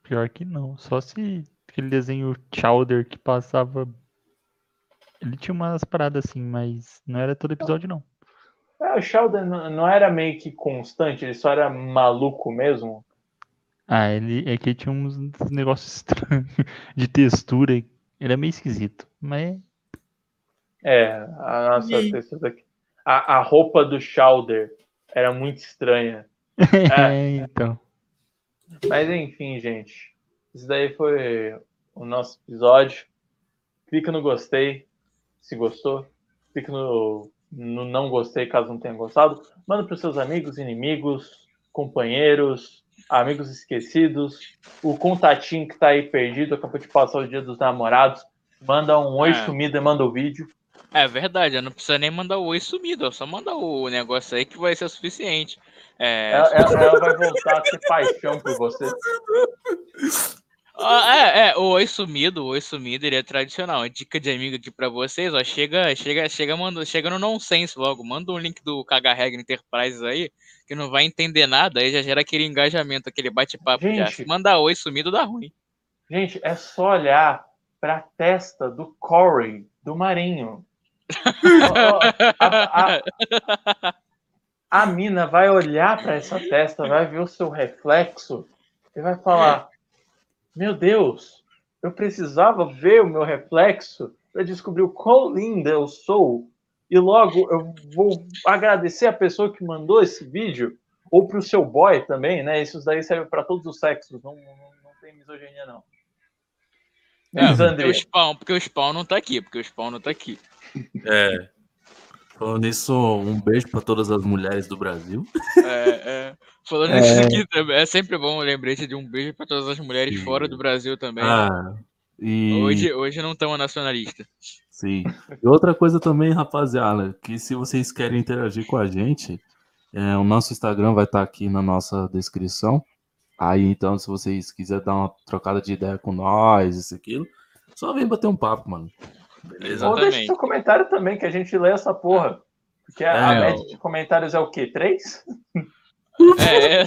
Pior que não. Só se aquele desenho Chowder que passava. Ele tinha umas paradas assim, mas não era todo episódio, não. É, o Sheldon não era meio que constante, ele só era maluco mesmo. Ah, ele é que tinha uns negócios estranhos de textura. Ele é meio esquisito. Mas É, a nossa textura aqui. A, a roupa do Chowder era muito estranha. é, então. Mas enfim, gente. Isso daí foi o nosso episódio. Clica no gostei se gostou. Clica no, no não gostei caso não tenha gostado. Manda para os seus amigos, inimigos, companheiros, amigos esquecidos. O contatinho que tá aí perdido, acabou de passar o dia dos namorados. Manda um oi É. sumido e manda o vídeo. É verdade, eu não precisa nem mandar o oi sumido, só manda o negócio aí que vai ser suficiente. É, Ela, ela- ela vai voltar a ter paixão por você. Ah, é, é, o oi sumido, o oi sumido, ele é tradicional. Dica de amigo aqui pra vocês, ó. Chega, chega, chega, manda, chega no nonsense logo. Manda um link do Caga Regra Enterprise aí, que não vai entender nada, aí já gera aquele engajamento, aquele bate-papo. Se mandar oi sumido, dá ruim. Gente, é só olhar para a testa do Corey, do Marinho. Ó, a, a- a mina vai olhar para essa testa, vai ver o seu reflexo e vai falar: Meu Deus, eu precisava ver o meu reflexo para descobrir o quão linda eu sou. E logo eu vou agradecer a pessoa que mandou esse vídeo, ou para o seu boy também, né? Isso daí serve para todos os sexos, não, não, não tem misoginia, não. É, porque André. o Spawn, porque o Spawn não tá aqui, porque o Spawn não tá aqui. É. Falando nisso, um beijo pra todas as mulheres do Brasil. É, é, falando É. isso aqui também, é sempre bom o lembrete de um beijo pra todas as mulheres Sim. fora do Brasil também. Ah, e Hoje, hoje não estamos nacionalistas. sim. E outra coisa também, rapaziada, que se vocês querem interagir com a gente, é, o nosso Instagram vai estar aqui na nossa descrição. Aí, então, se vocês quiserem dar uma trocada de ideia com nós, isso e aquilo, só vem bater um papo, mano. Beleza? Ou deixa Exatamente. seu comentário também, que a gente lê essa porra. Porque a, a É, média de comentários é o quê? Três? É, é.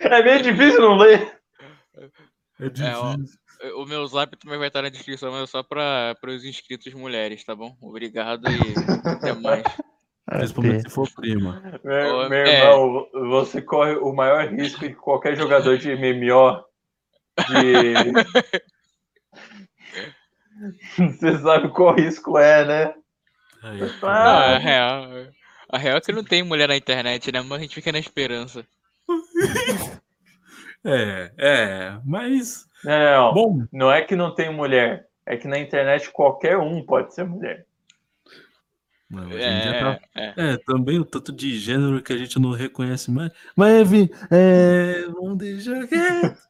É meio difícil não ler. É ó, difícil. o meu zap também vai estar na descrição, mas é só para os inscritos mulheres, tá bom? Obrigado e até mais. Principalmente se for prima. Meu, Ô, meu é. irmão, você corre o maior risco que qualquer jogador de MMO de. Você sabe qual risco é, né? Aí, Ah, a real. A real é que não tem mulher na internet, né? Mas a gente fica na esperança. É, é, mas. Não, Bom, não é que não tem mulher. É que na internet qualquer um pode ser mulher. Não, dia tá- É, é. É, também o tanto de gênero que a gente não reconhece mais. Mas, enfim, é, vamos deixar quieto.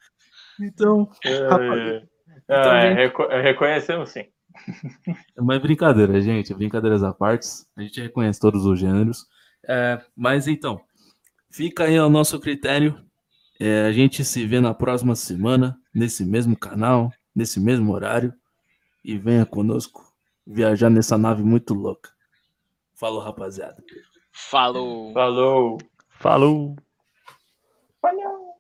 Então, Rapaz, É, então, é, gente- reco- reconhecemos sim. mas brincadeira, gente, brincadeiras à parte, a gente reconhece todos os gêneros. É, mas então, fica aí ao nosso critério. É, a gente se vê na próxima semana, nesse mesmo canal, nesse mesmo horário. E venha conosco viajar nessa nave muito louca. Falou, rapaziada. Falou. Falou. Falou! Falou.